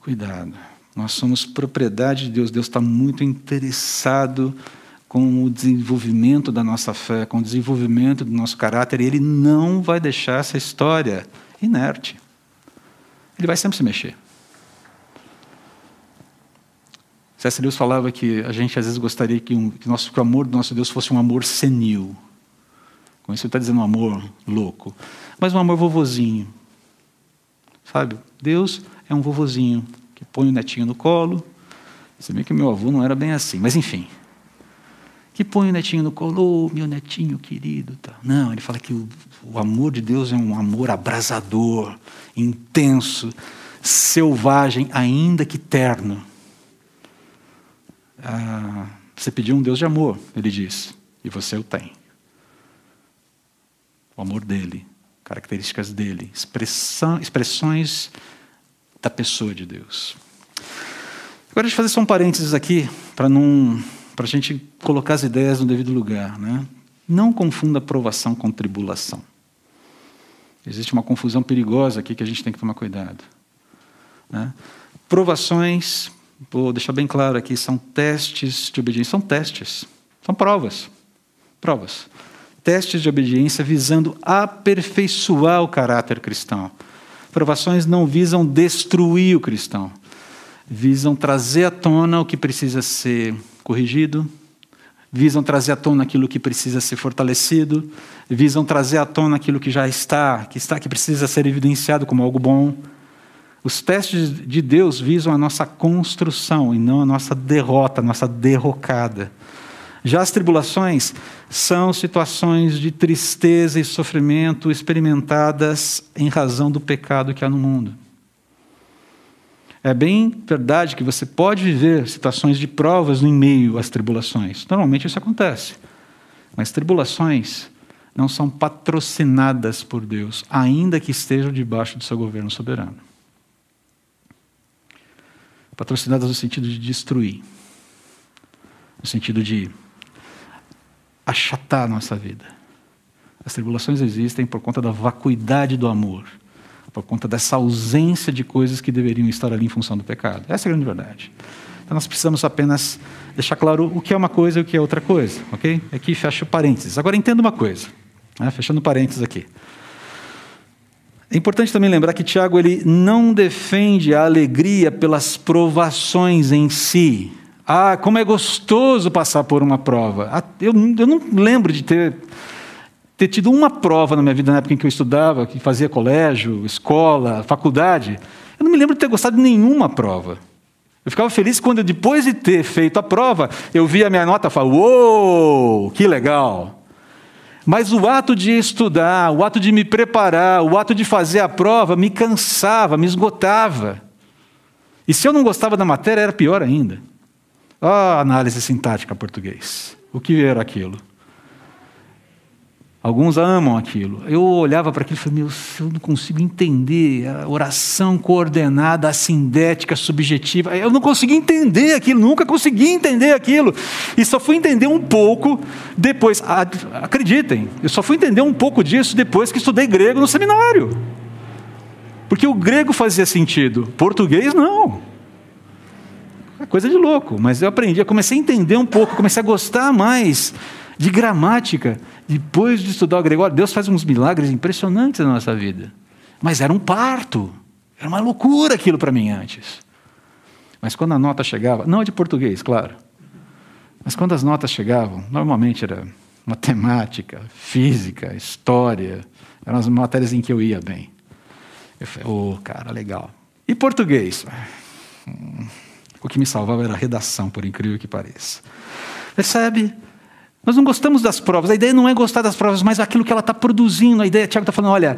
cuidado. Nós somos propriedade de Deus. Deus está muito interessado com o desenvolvimento da nossa fé, com o desenvolvimento do nosso caráter, e Ele não vai deixar essa história inerte. Ele vai sempre se mexer. C.S. Lewis falava que a gente às vezes gostaria que, um, que, nosso, que o amor do nosso Deus fosse um amor senil. Com isso ele está dizendo um amor louco. Mas um amor vovozinho. Sabe? Deus é um vovozinho que põe o netinho no colo. Você vê que meu avô não era bem assim, mas enfim. Que põe o netinho no colo, oh, meu netinho querido. Tá. Não, ele fala que o, o amor de Deus é um amor abrasador, intenso, selvagem, ainda que terno. Ah, você pediu um Deus de amor, ele diz, e você o tem. O amor dele, características dele, expressão, expressões da pessoa de Deus. Agora deixa eu fazer só um parênteses aqui, para não para a gente colocar as ideias no devido lugar. Né? Não confunda provação com tribulação. Existe uma confusão perigosa aqui que a gente tem que tomar cuidado. Né? Provações, vou deixar bem claro aqui, são testes de obediência. São testes, são provas. Provas. Testes de obediência visando aperfeiçoar o caráter cristão. Provações não visam destruir o cristão, visam trazer à tona o que precisa ser corrigido, visam trazer à tona aquilo que precisa ser fortalecido, visam trazer à tona aquilo que já está, que está, que precisa ser evidenciado como algo bom. Os testes de Deus visam a nossa construção e não a nossa derrota, a nossa derrocada. Já as tribulações são situações de tristeza e sofrimento experimentadas em razão do pecado que há no mundo. É bem verdade que você pode viver situações de provas no meio às tribulações. Normalmente isso acontece. Mas tribulações não são patrocinadas por Deus, ainda que estejam debaixo do seu governo soberano. Patrocinadas no sentido de destruir, no sentido de achatar a nossa vida. As tribulações existem por conta da vacuidade do amor por conta dessa ausência de coisas que deveriam estar ali em função do pecado. Essa é a grande verdade. Então nós precisamos apenas deixar claro o que é uma coisa e o que é outra coisa, ok? Aqui fecha o parênteses. Agora entenda uma coisa, né? fechando parênteses aqui. É importante também lembrar que Tiago ele não defende a alegria pelas provações em si. Ah, como é gostoso passar por uma prova. Ah, eu, eu não lembro de ter ter tido uma prova na minha vida, na época em que eu estudava, que fazia colégio, escola, faculdade. Eu não me lembro de ter gostado de nenhuma prova. Eu ficava feliz quando, depois de ter feito a prova, eu via a minha nota e falava: Uou, que legal! Mas o ato de estudar, o ato de me preparar, o ato de fazer a prova me cansava, me esgotava. E se eu não gostava da matéria, era pior ainda. Ah, análise sintática português. O que era aquilo? Alguns amam aquilo. Eu olhava para aquilo e falei, meu, eu não consigo entender a oração coordenada, assindética, subjetiva. Eu não consegui entender aquilo, nunca consegui entender aquilo. E só fui entender um pouco depois. Acreditem, eu só fui entender um pouco disso depois que estudei grego no seminário. Porque o grego fazia sentido, português não. Coisa de louco, mas eu aprendi, eu comecei a entender um pouco, comecei a gostar mais de gramática. Depois de estudar o Gregório, Deus faz uns milagres impressionantes na nossa vida. Mas era um parto. Era uma loucura aquilo para mim antes. Mas quando a nota chegava, não é de português, claro. Mas quando as notas chegavam, normalmente era matemática, física, história, eram as matérias em que eu ia bem. Eu falei, ô, oh, cara, legal. E português? O que me salvava era a redação, por incrível que pareça. Percebe? Nós não gostamos das provas. A ideia não é gostar das provas, mas aquilo que ela está produzindo. A ideia, Tiago está falando, olha,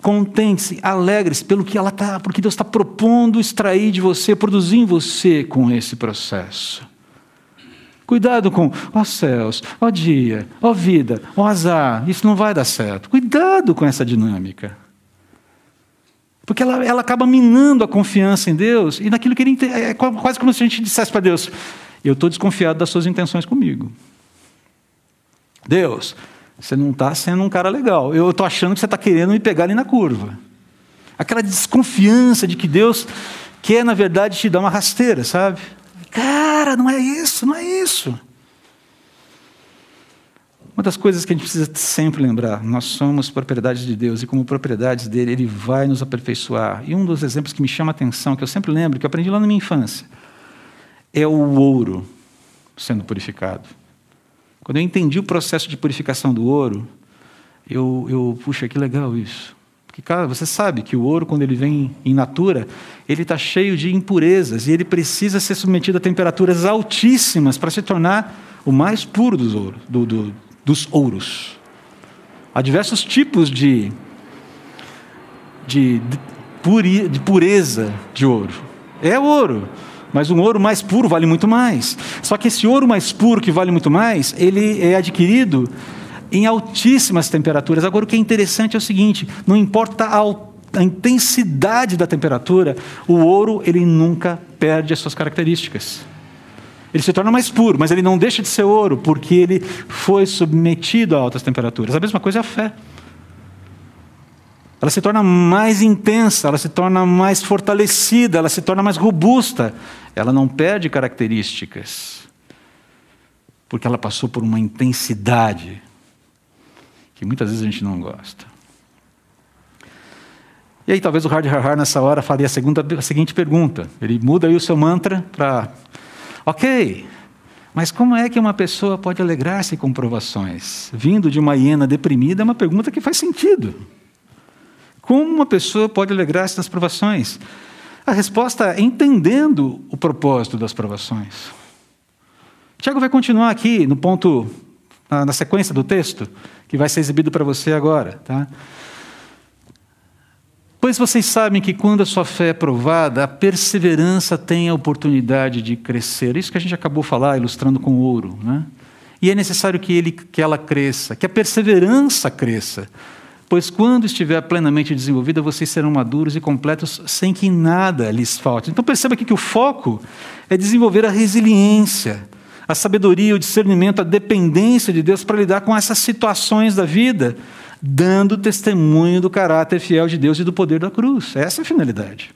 contente-se, alegre-se pelo que ela está, porque Deus está propondo extrair de você, produzir em você com esse processo. Cuidado com, ó céus, ó dia, ó vida, ó azar, isso não vai dar certo. Cuidado com essa dinâmica. Porque ela, ela acaba minando a confiança em Deus e naquilo que ele. É quase como se a gente dissesse para Deus: Eu estou desconfiado das suas intenções comigo. Deus, você não está sendo um cara legal. Eu estou achando que você está querendo me pegar ali na curva. Aquela desconfiança de que Deus quer, na verdade, te dar uma rasteira, sabe? Cara, não é isso, não é isso. Uma das coisas que a gente precisa sempre lembrar: nós somos propriedades de Deus e, como propriedades dele, ele vai nos aperfeiçoar. E um dos exemplos que me chama a atenção, que eu sempre lembro, que eu aprendi lá na minha infância, é o ouro sendo purificado. Quando eu entendi o processo de purificação do ouro, eu, eu puxa, que legal isso. Porque, cara, você sabe que o ouro, quando ele vem em natura, ele está cheio de impurezas e ele precisa ser submetido a temperaturas altíssimas para se tornar o mais puro dos, ouro, do, do, dos ouros. Há diversos tipos de, de, de, pureza de ouro. É ouro, mas um ouro mais puro vale muito mais. Só que esse ouro mais puro, que vale muito mais, ele é adquirido em altíssimas temperaturas. Agora, o que é interessante é o seguinte: não importa a, a intensidade da temperatura, o ouro ele nunca perde as suas características. Ele se torna mais puro, mas ele não deixa de ser ouro, porque ele foi submetido a altas temperaturas. A mesma coisa é a fé. Ela se torna mais intensa, ela se torna mais fortalecida, ela se torna mais robusta. Ela não perde características, porque ela passou por uma intensidade que muitas vezes a gente não gosta. E aí talvez o Hard Har nessa hora faria a, segunda, a seguinte pergunta. Ele muda aí o seu mantra para, ok, mas como é que uma pessoa pode alegrar-se com provações? Vindo de uma hiena deprimida é uma pergunta que faz sentido. Como uma pessoa pode alegrar-se das provações? A resposta é entendendo o propósito das provações. Tiago vai continuar aqui no ponto, na sequência do texto, que vai ser exibido para você agora. Tá? Pois vocês sabem que quando a sua fé é provada, a perseverança tem a oportunidade de crescer. Isso que a gente acabou de falar, ilustrando com ouro. Né? E é necessário que, ele, que ela cresça, que a perseverança cresça. Pois quando estiver plenamente desenvolvida, vocês serão maduros e completos sem que nada lhes falte. Então perceba aqui que o foco é desenvolver a resiliência a sabedoria, o discernimento, a dependência de Deus para lidar com essas situações da vida, dando testemunho do caráter fiel de Deus e do poder da cruz. Essa é a finalidade.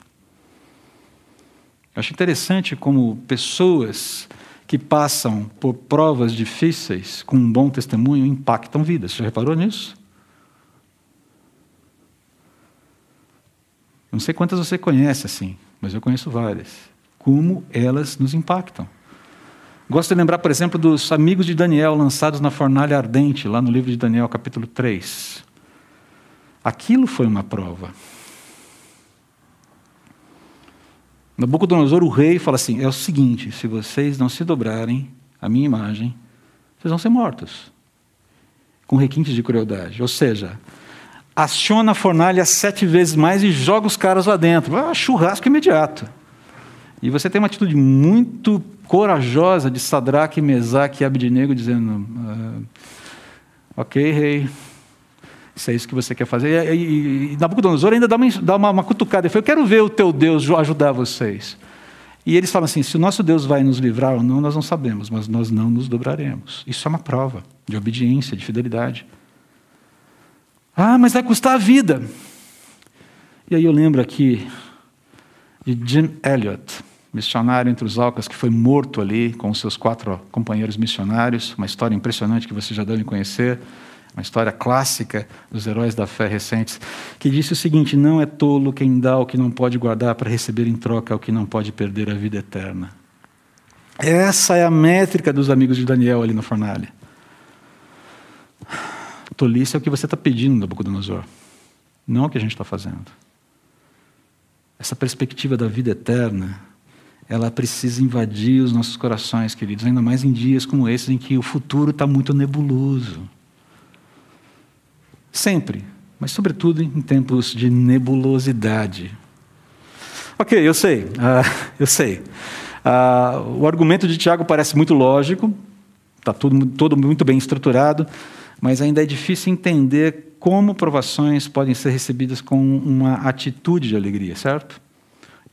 Eu acho interessante como pessoas que passam por provas difíceis com um bom testemunho impactam vidas. Você já reparou nisso? Não sei quantas você conhece assim, mas eu conheço várias. Como elas nos impactam. Gosto de lembrar, por exemplo, dos amigos de Daniel lançados na fornalha ardente, lá no livro de Daniel, capítulo 3. Aquilo foi uma prova. Nabucodonosor, o rei, fala assim: é o seguinte, se vocês não se dobrarem à minha imagem, vocês vão ser mortos. Com requintes de crueldade. Ou seja, aciona a fornalha sete vezes mais e joga os caras lá dentro. Ah, churrasco imediato. E você tem uma atitude muito corajosa de Sadraque, Mesaque e Abdinego, dizendo: ah, Ok, rei, isso é isso que você quer fazer. E, e, e Nabucodonosor ainda dá uma, dá uma, uma cutucada. Ele fala: Eu quero ver o teu Deus ajudar vocês. E eles falam assim: se o nosso Deus vai nos livrar ou não, nós não sabemos, mas nós não nos dobraremos. Isso é uma prova de obediência, de fidelidade. Ah, mas vai custar a vida. E aí eu lembro aqui de Jim Elliot, missionário entre os Alcas, que foi morto ali com seus quatro companheiros missionários. Uma história impressionante que vocês já devem conhecer. Uma história clássica dos heróis da fé recentes, que disse o seguinte: Não é tolo quem dá o que não pode guardar para receber em troca o que não pode perder a vida eterna. Essa é a métrica dos amigos de Daniel ali na fornalha. Tolice é o que você está pedindo, Nabucodonosor, não o que a gente está fazendo. Essa perspectiva da vida eterna ela precisa invadir os nossos corações, queridos, ainda mais em dias como esses em que o futuro está muito nebuloso. Sempre, mas sobretudo em tempos de nebulosidade. Ok, eu sei, uh, eu sei. Uh, o argumento de Tiago parece muito lógico, está tudo, todo muito bem estruturado, mas ainda é difícil entender como provações podem ser recebidas com uma atitude de alegria, certo?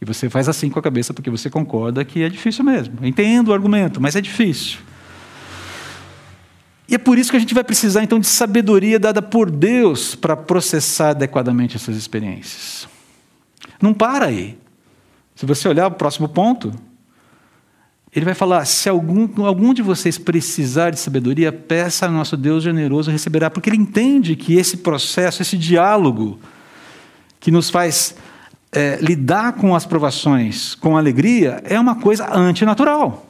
E você faz assim com a cabeça porque você concorda que é difícil mesmo. Entendo o argumento, mas é difícil. E é por isso que a gente vai precisar então de sabedoria dada por Deus para processar adequadamente essas experiências. Não para aí. Se você olhar o próximo ponto, ele vai falar: se algum, algum de vocês precisar de sabedoria, peça ao nosso Deus generoso receberá, porque ele entende que esse processo, esse diálogo que nos faz é, lidar com as provações com alegria é uma coisa antinatural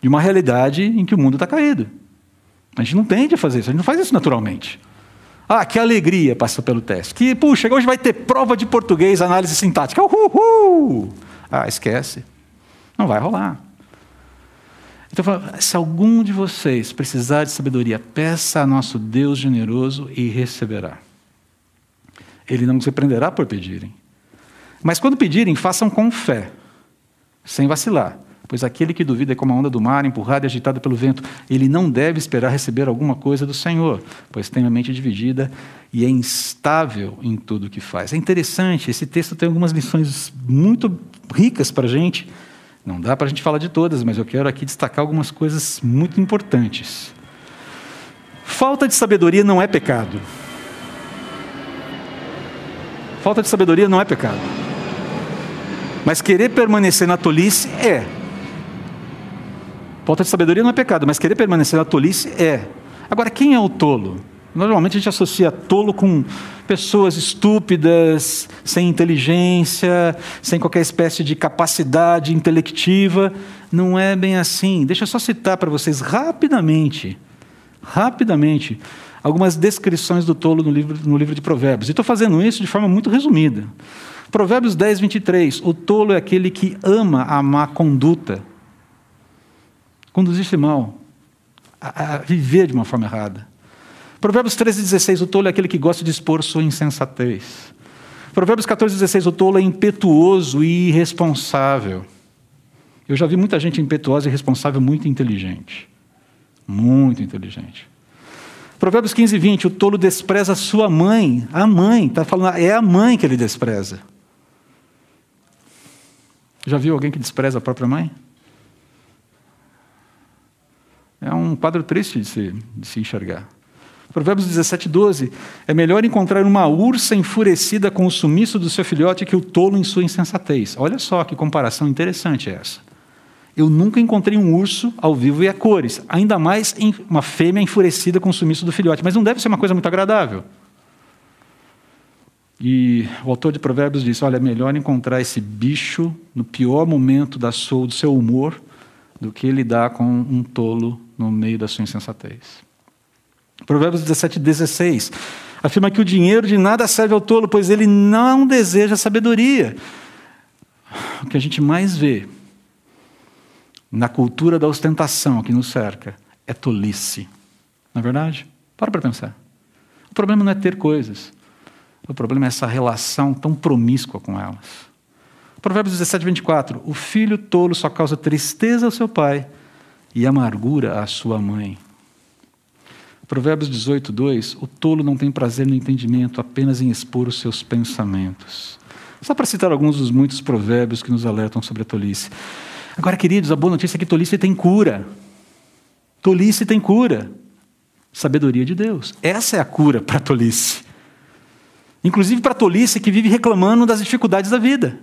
de uma realidade em que o mundo está caído. A gente não tende a fazer isso, a gente não faz isso naturalmente. Ah, que alegria passar pelo teste. Que, puxa, hoje vai ter prova de português, análise sintática. Uhul! Ah, esquece. Não vai rolar. Então, se algum de vocês precisar de sabedoria, peça a nosso Deus generoso e receberá. Ele não se prenderá por pedirem. Mas quando pedirem, façam com fé, sem vacilar. Pois aquele que duvida é como a onda do mar, empurrada e agitada pelo vento. Ele não deve esperar receber alguma coisa do Senhor, pois tem a mente dividida e é instável em tudo o que faz. É interessante, esse texto tem algumas lições muito ricas para a gente. Não dá para a gente falar de todas, mas eu quero aqui destacar algumas coisas muito importantes. Falta de sabedoria não é pecado. Falta de sabedoria não é pecado. Mas querer permanecer na tolice é. Falta de sabedoria não é pecado, mas querer permanecer na tolice é. Agora, quem é o tolo? Normalmente a gente associa tolo com pessoas estúpidas, sem inteligência, sem qualquer espécie de capacidade intelectiva. Não é bem assim. Deixa eu só citar para vocês rapidamente, rapidamente, algumas descrições do tolo no livro, no livro de Provérbios. E estou fazendo isso de forma muito resumida. Provérbios 10, 23. O tolo é aquele que ama a má conduta. Conduzir-se mal. A, a viver de uma forma errada. Provérbios 13, 16. O tolo é aquele que gosta de expor sua insensatez. Provérbios 14, 16. O tolo é impetuoso e irresponsável. Eu já vi muita gente impetuosa e irresponsável muito inteligente. Muito inteligente. Provérbios 15, 20. O tolo despreza sua mãe. A mãe, está falando, é a mãe que ele despreza. Já viu alguém que despreza a própria mãe? É um quadro triste de se, de se enxergar. Provérbios 17, 12. É melhor encontrar uma ursa enfurecida com o sumiço do seu filhote que o tolo em sua insensatez. Olha só que comparação interessante é essa. Eu nunca encontrei um urso ao vivo e a cores, ainda mais uma fêmea enfurecida com o sumiço do filhote. Mas não deve ser uma coisa muito agradável. E o autor de Provérbios diz: olha, é melhor encontrar esse bicho no pior momento da sua, do seu humor do que lidar com um tolo no meio da sua insensatez. Provérbios 17, 16 afirma que o dinheiro de nada serve ao tolo, pois ele não deseja sabedoria. O que a gente mais vê na cultura da ostentação que nos cerca é tolice. Não é verdade? Para para pensar. O problema não é ter coisas. O problema é essa relação tão promíscua com elas. Provérbios 17, 24. O filho tolo só causa tristeza ao seu pai e amargura à sua mãe. Provérbios 18, 2. O tolo não tem prazer no entendimento, apenas em expor os seus pensamentos. Só para citar alguns dos muitos provérbios que nos alertam sobre a tolice. Agora, queridos, a boa notícia é que tolice tem cura. Tolice tem cura. Sabedoria de Deus. Essa é a cura para a tolice. Inclusive para a tolice que vive reclamando das dificuldades da vida.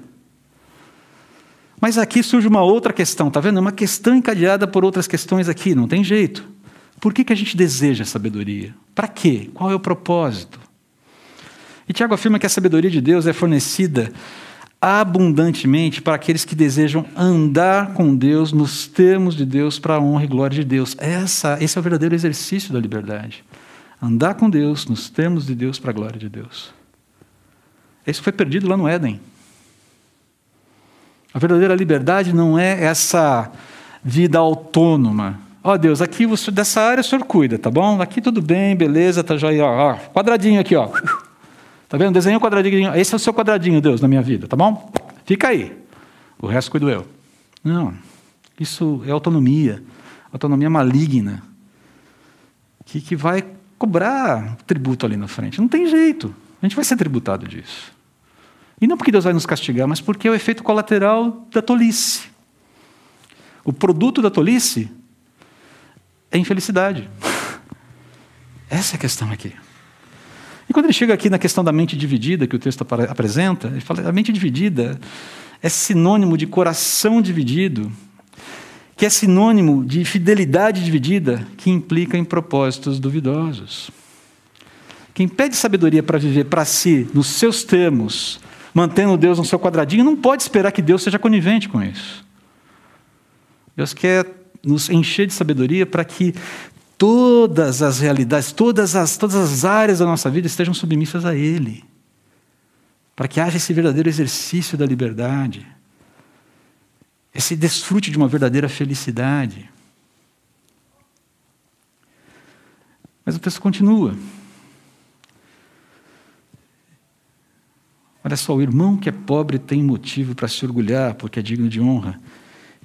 Mas aqui surge uma outra questão, tá vendo? Uma questão encadeada por outras questões aqui, não tem jeito. Por que, que a gente deseja sabedoria? Para quê? Qual é o propósito? E Tiago afirma que a sabedoria de Deus é fornecida abundantemente para aqueles que desejam andar com Deus nos termos de Deus para a honra e glória de Deus. Essa, esse é o verdadeiro exercício da liberdade. Andar com Deus nos termos de Deus para a glória de Deus. Isso foi perdido lá no Éden. A verdadeira liberdade não é essa vida autônoma. Ó oh, Deus, aqui você, dessa área o senhor cuida, tá bom? Aqui tudo bem, beleza, tá joia. Ó, ó, quadradinho aqui, ó. Tá vendo? Desenhou um quadradinho. Esse é o seu quadradinho, Deus, na minha vida, tá bom? Fica aí. O resto cuido eu. Não. Isso é autonomia. Autonomia maligna. Que, que vai cobrar tributo ali na frente. Não tem jeito. A gente vai ser tributado disso. E não porque Deus vai nos castigar, mas porque é o efeito colateral da tolice. O produto da tolice é infelicidade. Essa é a questão aqui. Quando ele chega aqui na questão da mente dividida, que o texto apresenta, ele fala: a mente dividida é sinônimo de coração dividido, que é sinônimo de fidelidade dividida, que implica em propósitos duvidosos. Quem pede sabedoria para viver para si, nos seus termos, mantendo Deus no seu quadradinho, não pode esperar que Deus seja conivente com isso. Deus quer nos encher de sabedoria para que todas as realidades, todas as, todas as áreas da nossa vida estejam submissas a Ele. Para que haja esse verdadeiro exercício da liberdade, esse desfrute de uma verdadeira felicidade. Mas o texto continua. Olha só, o irmão que é pobre tem motivo para se orgulhar, porque é digno de honra,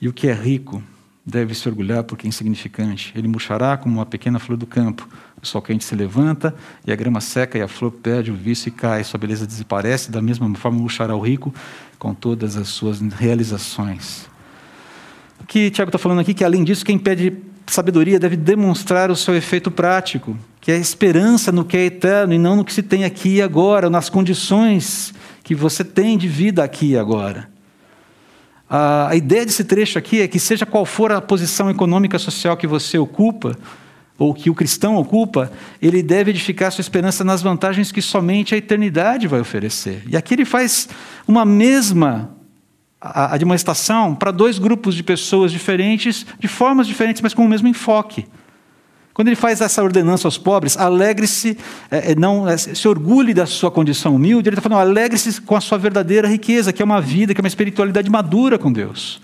e o que é rico deve se orgulhar porque é insignificante. Ele murchará como uma pequena flor do campo. O sol quente se levanta e a grama seca e a flor perde o vício e cai. Sua beleza desaparece. Da mesma forma, murchará o rico com todas as suas realizações. O que Tiago está falando aqui que, além disso, quem pede sabedoria deve demonstrar o seu efeito prático, que é a esperança no que é eterno e não no que se tem aqui e agora, nas condições que você tem de vida aqui e agora. A ideia desse trecho aqui é que, seja qual for a posição econômica social que você ocupa, ou que o cristão ocupa, ele deve edificar sua esperança nas vantagens que somente a eternidade vai oferecer. E aqui ele faz uma mesma admoestação para dois grupos de pessoas diferentes, de formas diferentes, mas com o mesmo enfoque. Quando ele faz essa ordenança aos pobres, alegre-se, é, é não é, se orgulhe da sua condição humilde, ele está falando, alegre-se com a sua verdadeira riqueza, que é uma vida, que é uma espiritualidade madura com Deus.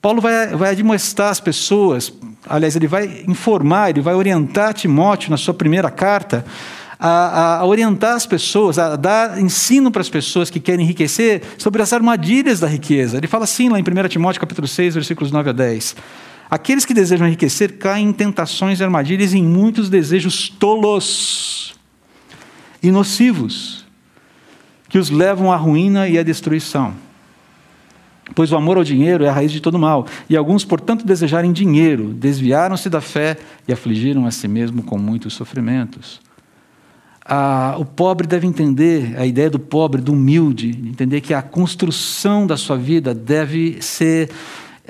Paulo vai, vai admoestar as pessoas, aliás, ele vai informar, ele vai orientar Timóteo na sua primeira carta, a, a, orientar as pessoas, a dar ensino para as pessoas que querem enriquecer sobre as armadilhas da riqueza. Ele fala assim lá em 1 Timóteo capítulo 6, versículos 9 a 10. Aqueles que desejam enriquecer caem em tentações e armadilhas e em muitos desejos tolos e nocivos, que os levam à ruína e à destruição. Pois o amor ao dinheiro é a raiz de todo mal, e alguns, por tanto desejarem dinheiro, desviaram-se da fé e afligiram a si mesmo com muitos sofrimentos. Ah, o pobre deve entender a ideia do pobre, do humilde, entender que a construção da sua vida deve ser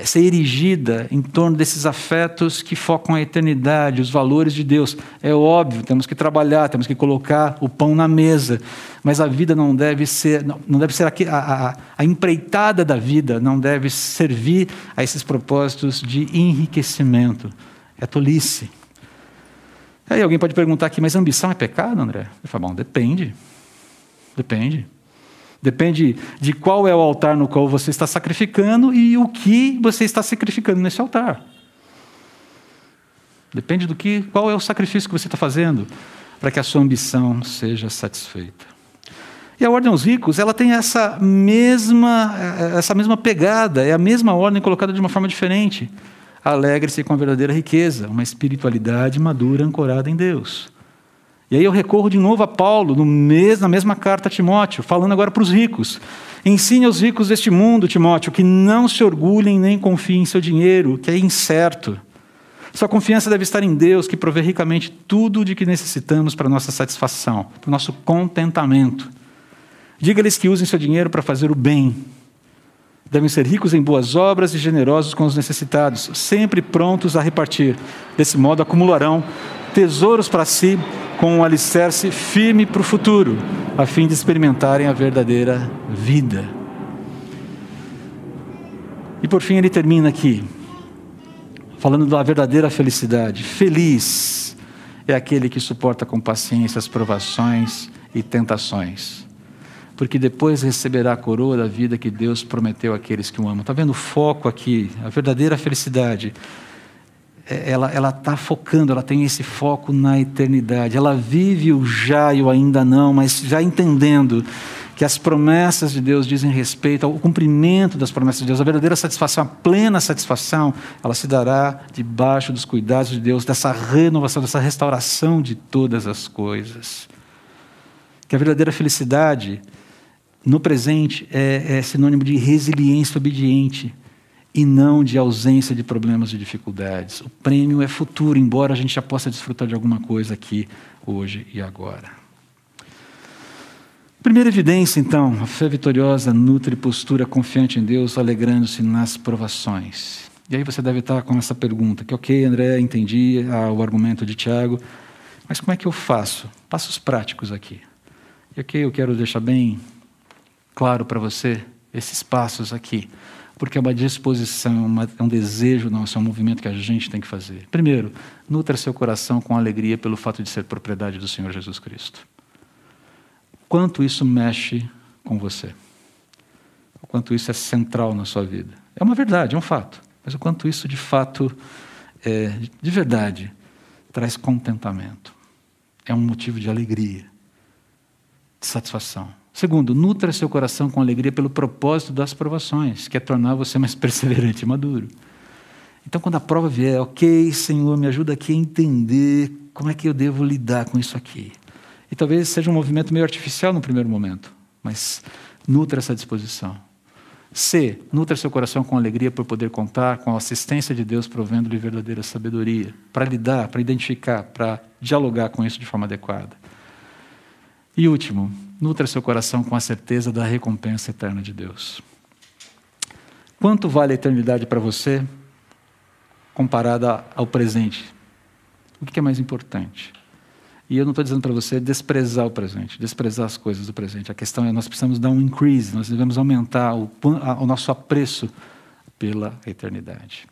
ser erigida em torno desses afetos que focam a eternidade, os valores de Deus. É óbvio, temos que trabalhar, temos que colocar o pão na mesa, mas a vida não deve ser, não deve ser a, a, a empreitada da vida, não deve servir a esses propósitos de enriquecimento. É tolice. Aí alguém pode perguntar aqui, mas ambição é pecado, André? Eu falo, bom, depende. Depende. Depende de qual é o altar no qual você está sacrificando e o que você está sacrificando nesse altar. Depende do que, qual é o sacrifício que você está fazendo para que a sua ambição seja satisfeita. E a ordem aos ricos, ela tem essa mesma, essa mesma pegada, é a mesma ordem colocada de uma forma diferente. Alegre-se com a verdadeira riqueza, uma espiritualidade madura ancorada em Deus. E aí eu recorro de novo a Paulo, no mes, na mesma carta a Timóteo, falando agora para os ricos. Ensine aos ricos deste mundo, Timóteo, que não se orgulhem nem confiem em seu dinheiro, que é incerto. Sua confiança deve estar em Deus, que provê ricamente tudo de que necessitamos para nossa satisfação, para o nosso contentamento. Diga-lhes que usem seu dinheiro para fazer o bem. Devem ser ricos em boas obras e generosos com os necessitados, sempre prontos a repartir. Desse modo, acumularão tesouros para si com um alicerce firme para o futuro, a fim de experimentarem a verdadeira vida. E por fim ele termina aqui, falando da verdadeira felicidade. Feliz é aquele que suporta com paciência as provações e tentações, porque depois receberá a coroa da vida que Deus prometeu àqueles que o amam. Está vendo o foco aqui? A verdadeira felicidade é, ela está focando, ela tem esse foco na eternidade. Ela vive o já e o ainda não, mas já entendendo que as promessas de Deus dizem respeito ao cumprimento das promessas de Deus. A verdadeira satisfação, a plena satisfação, ela se dará debaixo dos cuidados de Deus, dessa renovação, dessa restauração de todas as coisas. Que a verdadeira felicidade no presente é, é sinônimo de resiliência obediente e não de ausência de problemas e dificuldades. O prêmio é futuro, embora a gente já possa desfrutar de alguma coisa aqui, hoje e agora. Primeira evidência, então, a fé vitoriosa nutre postura confiante em Deus, alegrando-se nas provações. E aí você deve estar com essa pergunta, que ok, André, entendi ah, o argumento de Tiago, mas como é que eu faço? Passos práticos aqui. E ok, eu quero deixar bem claro para você esses passos aqui. porque é uma disposição, uma, é um desejo nosso, é um movimento que a gente tem que fazer. Primeiro, nutra seu coração com alegria pelo fato de ser propriedade do Senhor Jesus Cristo. Quanto isso mexe com você? O quanto isso é central na sua vida? É uma verdade, é um fato. Mas o quanto isso de fato, é, de verdade, traz contentamento. É um motivo de alegria, de satisfação. Segundo, nutra seu coração com alegria pelo propósito das provações, que é tornar você mais perseverante e maduro. Então, quando a prova vier, ok, Senhor, me ajuda aqui a entender como é que eu devo lidar com isso aqui. E talvez seja um movimento meio artificial no primeiro momento, mas nutra essa disposição. C. Nutra seu coração com alegria por poder contar com a assistência de Deus provendo-lhe verdadeira sabedoria, para lidar, para identificar, para dialogar com isso de forma adequada. E último, nutra seu coração com a certeza da recompensa eterna de Deus. Quanto vale a eternidade para você comparada ao presente? O que é mais importante? E eu não estou dizendo para você desprezar o presente, desprezar as coisas do presente. A questão é nós precisamos dar um increase, nós devemos aumentar o, o nosso apreço pela eternidade.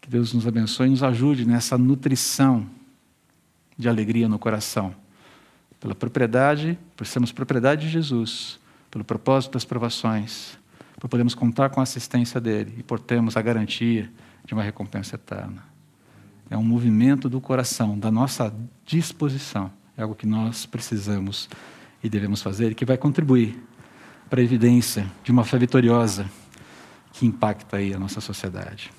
Que Deus nos abençoe e nos ajude nessa nutrição de alegria no coração pela propriedade, por sermos propriedade de Jesus, pelo propósito das provações, por podermos contar com a assistência dele e por termos a garantia de uma recompensa eterna. É um movimento do coração, da nossa disposição. É algo que nós precisamos e devemos fazer e que vai contribuir para a evidência de uma fé vitoriosa que impacta aí a nossa sociedade.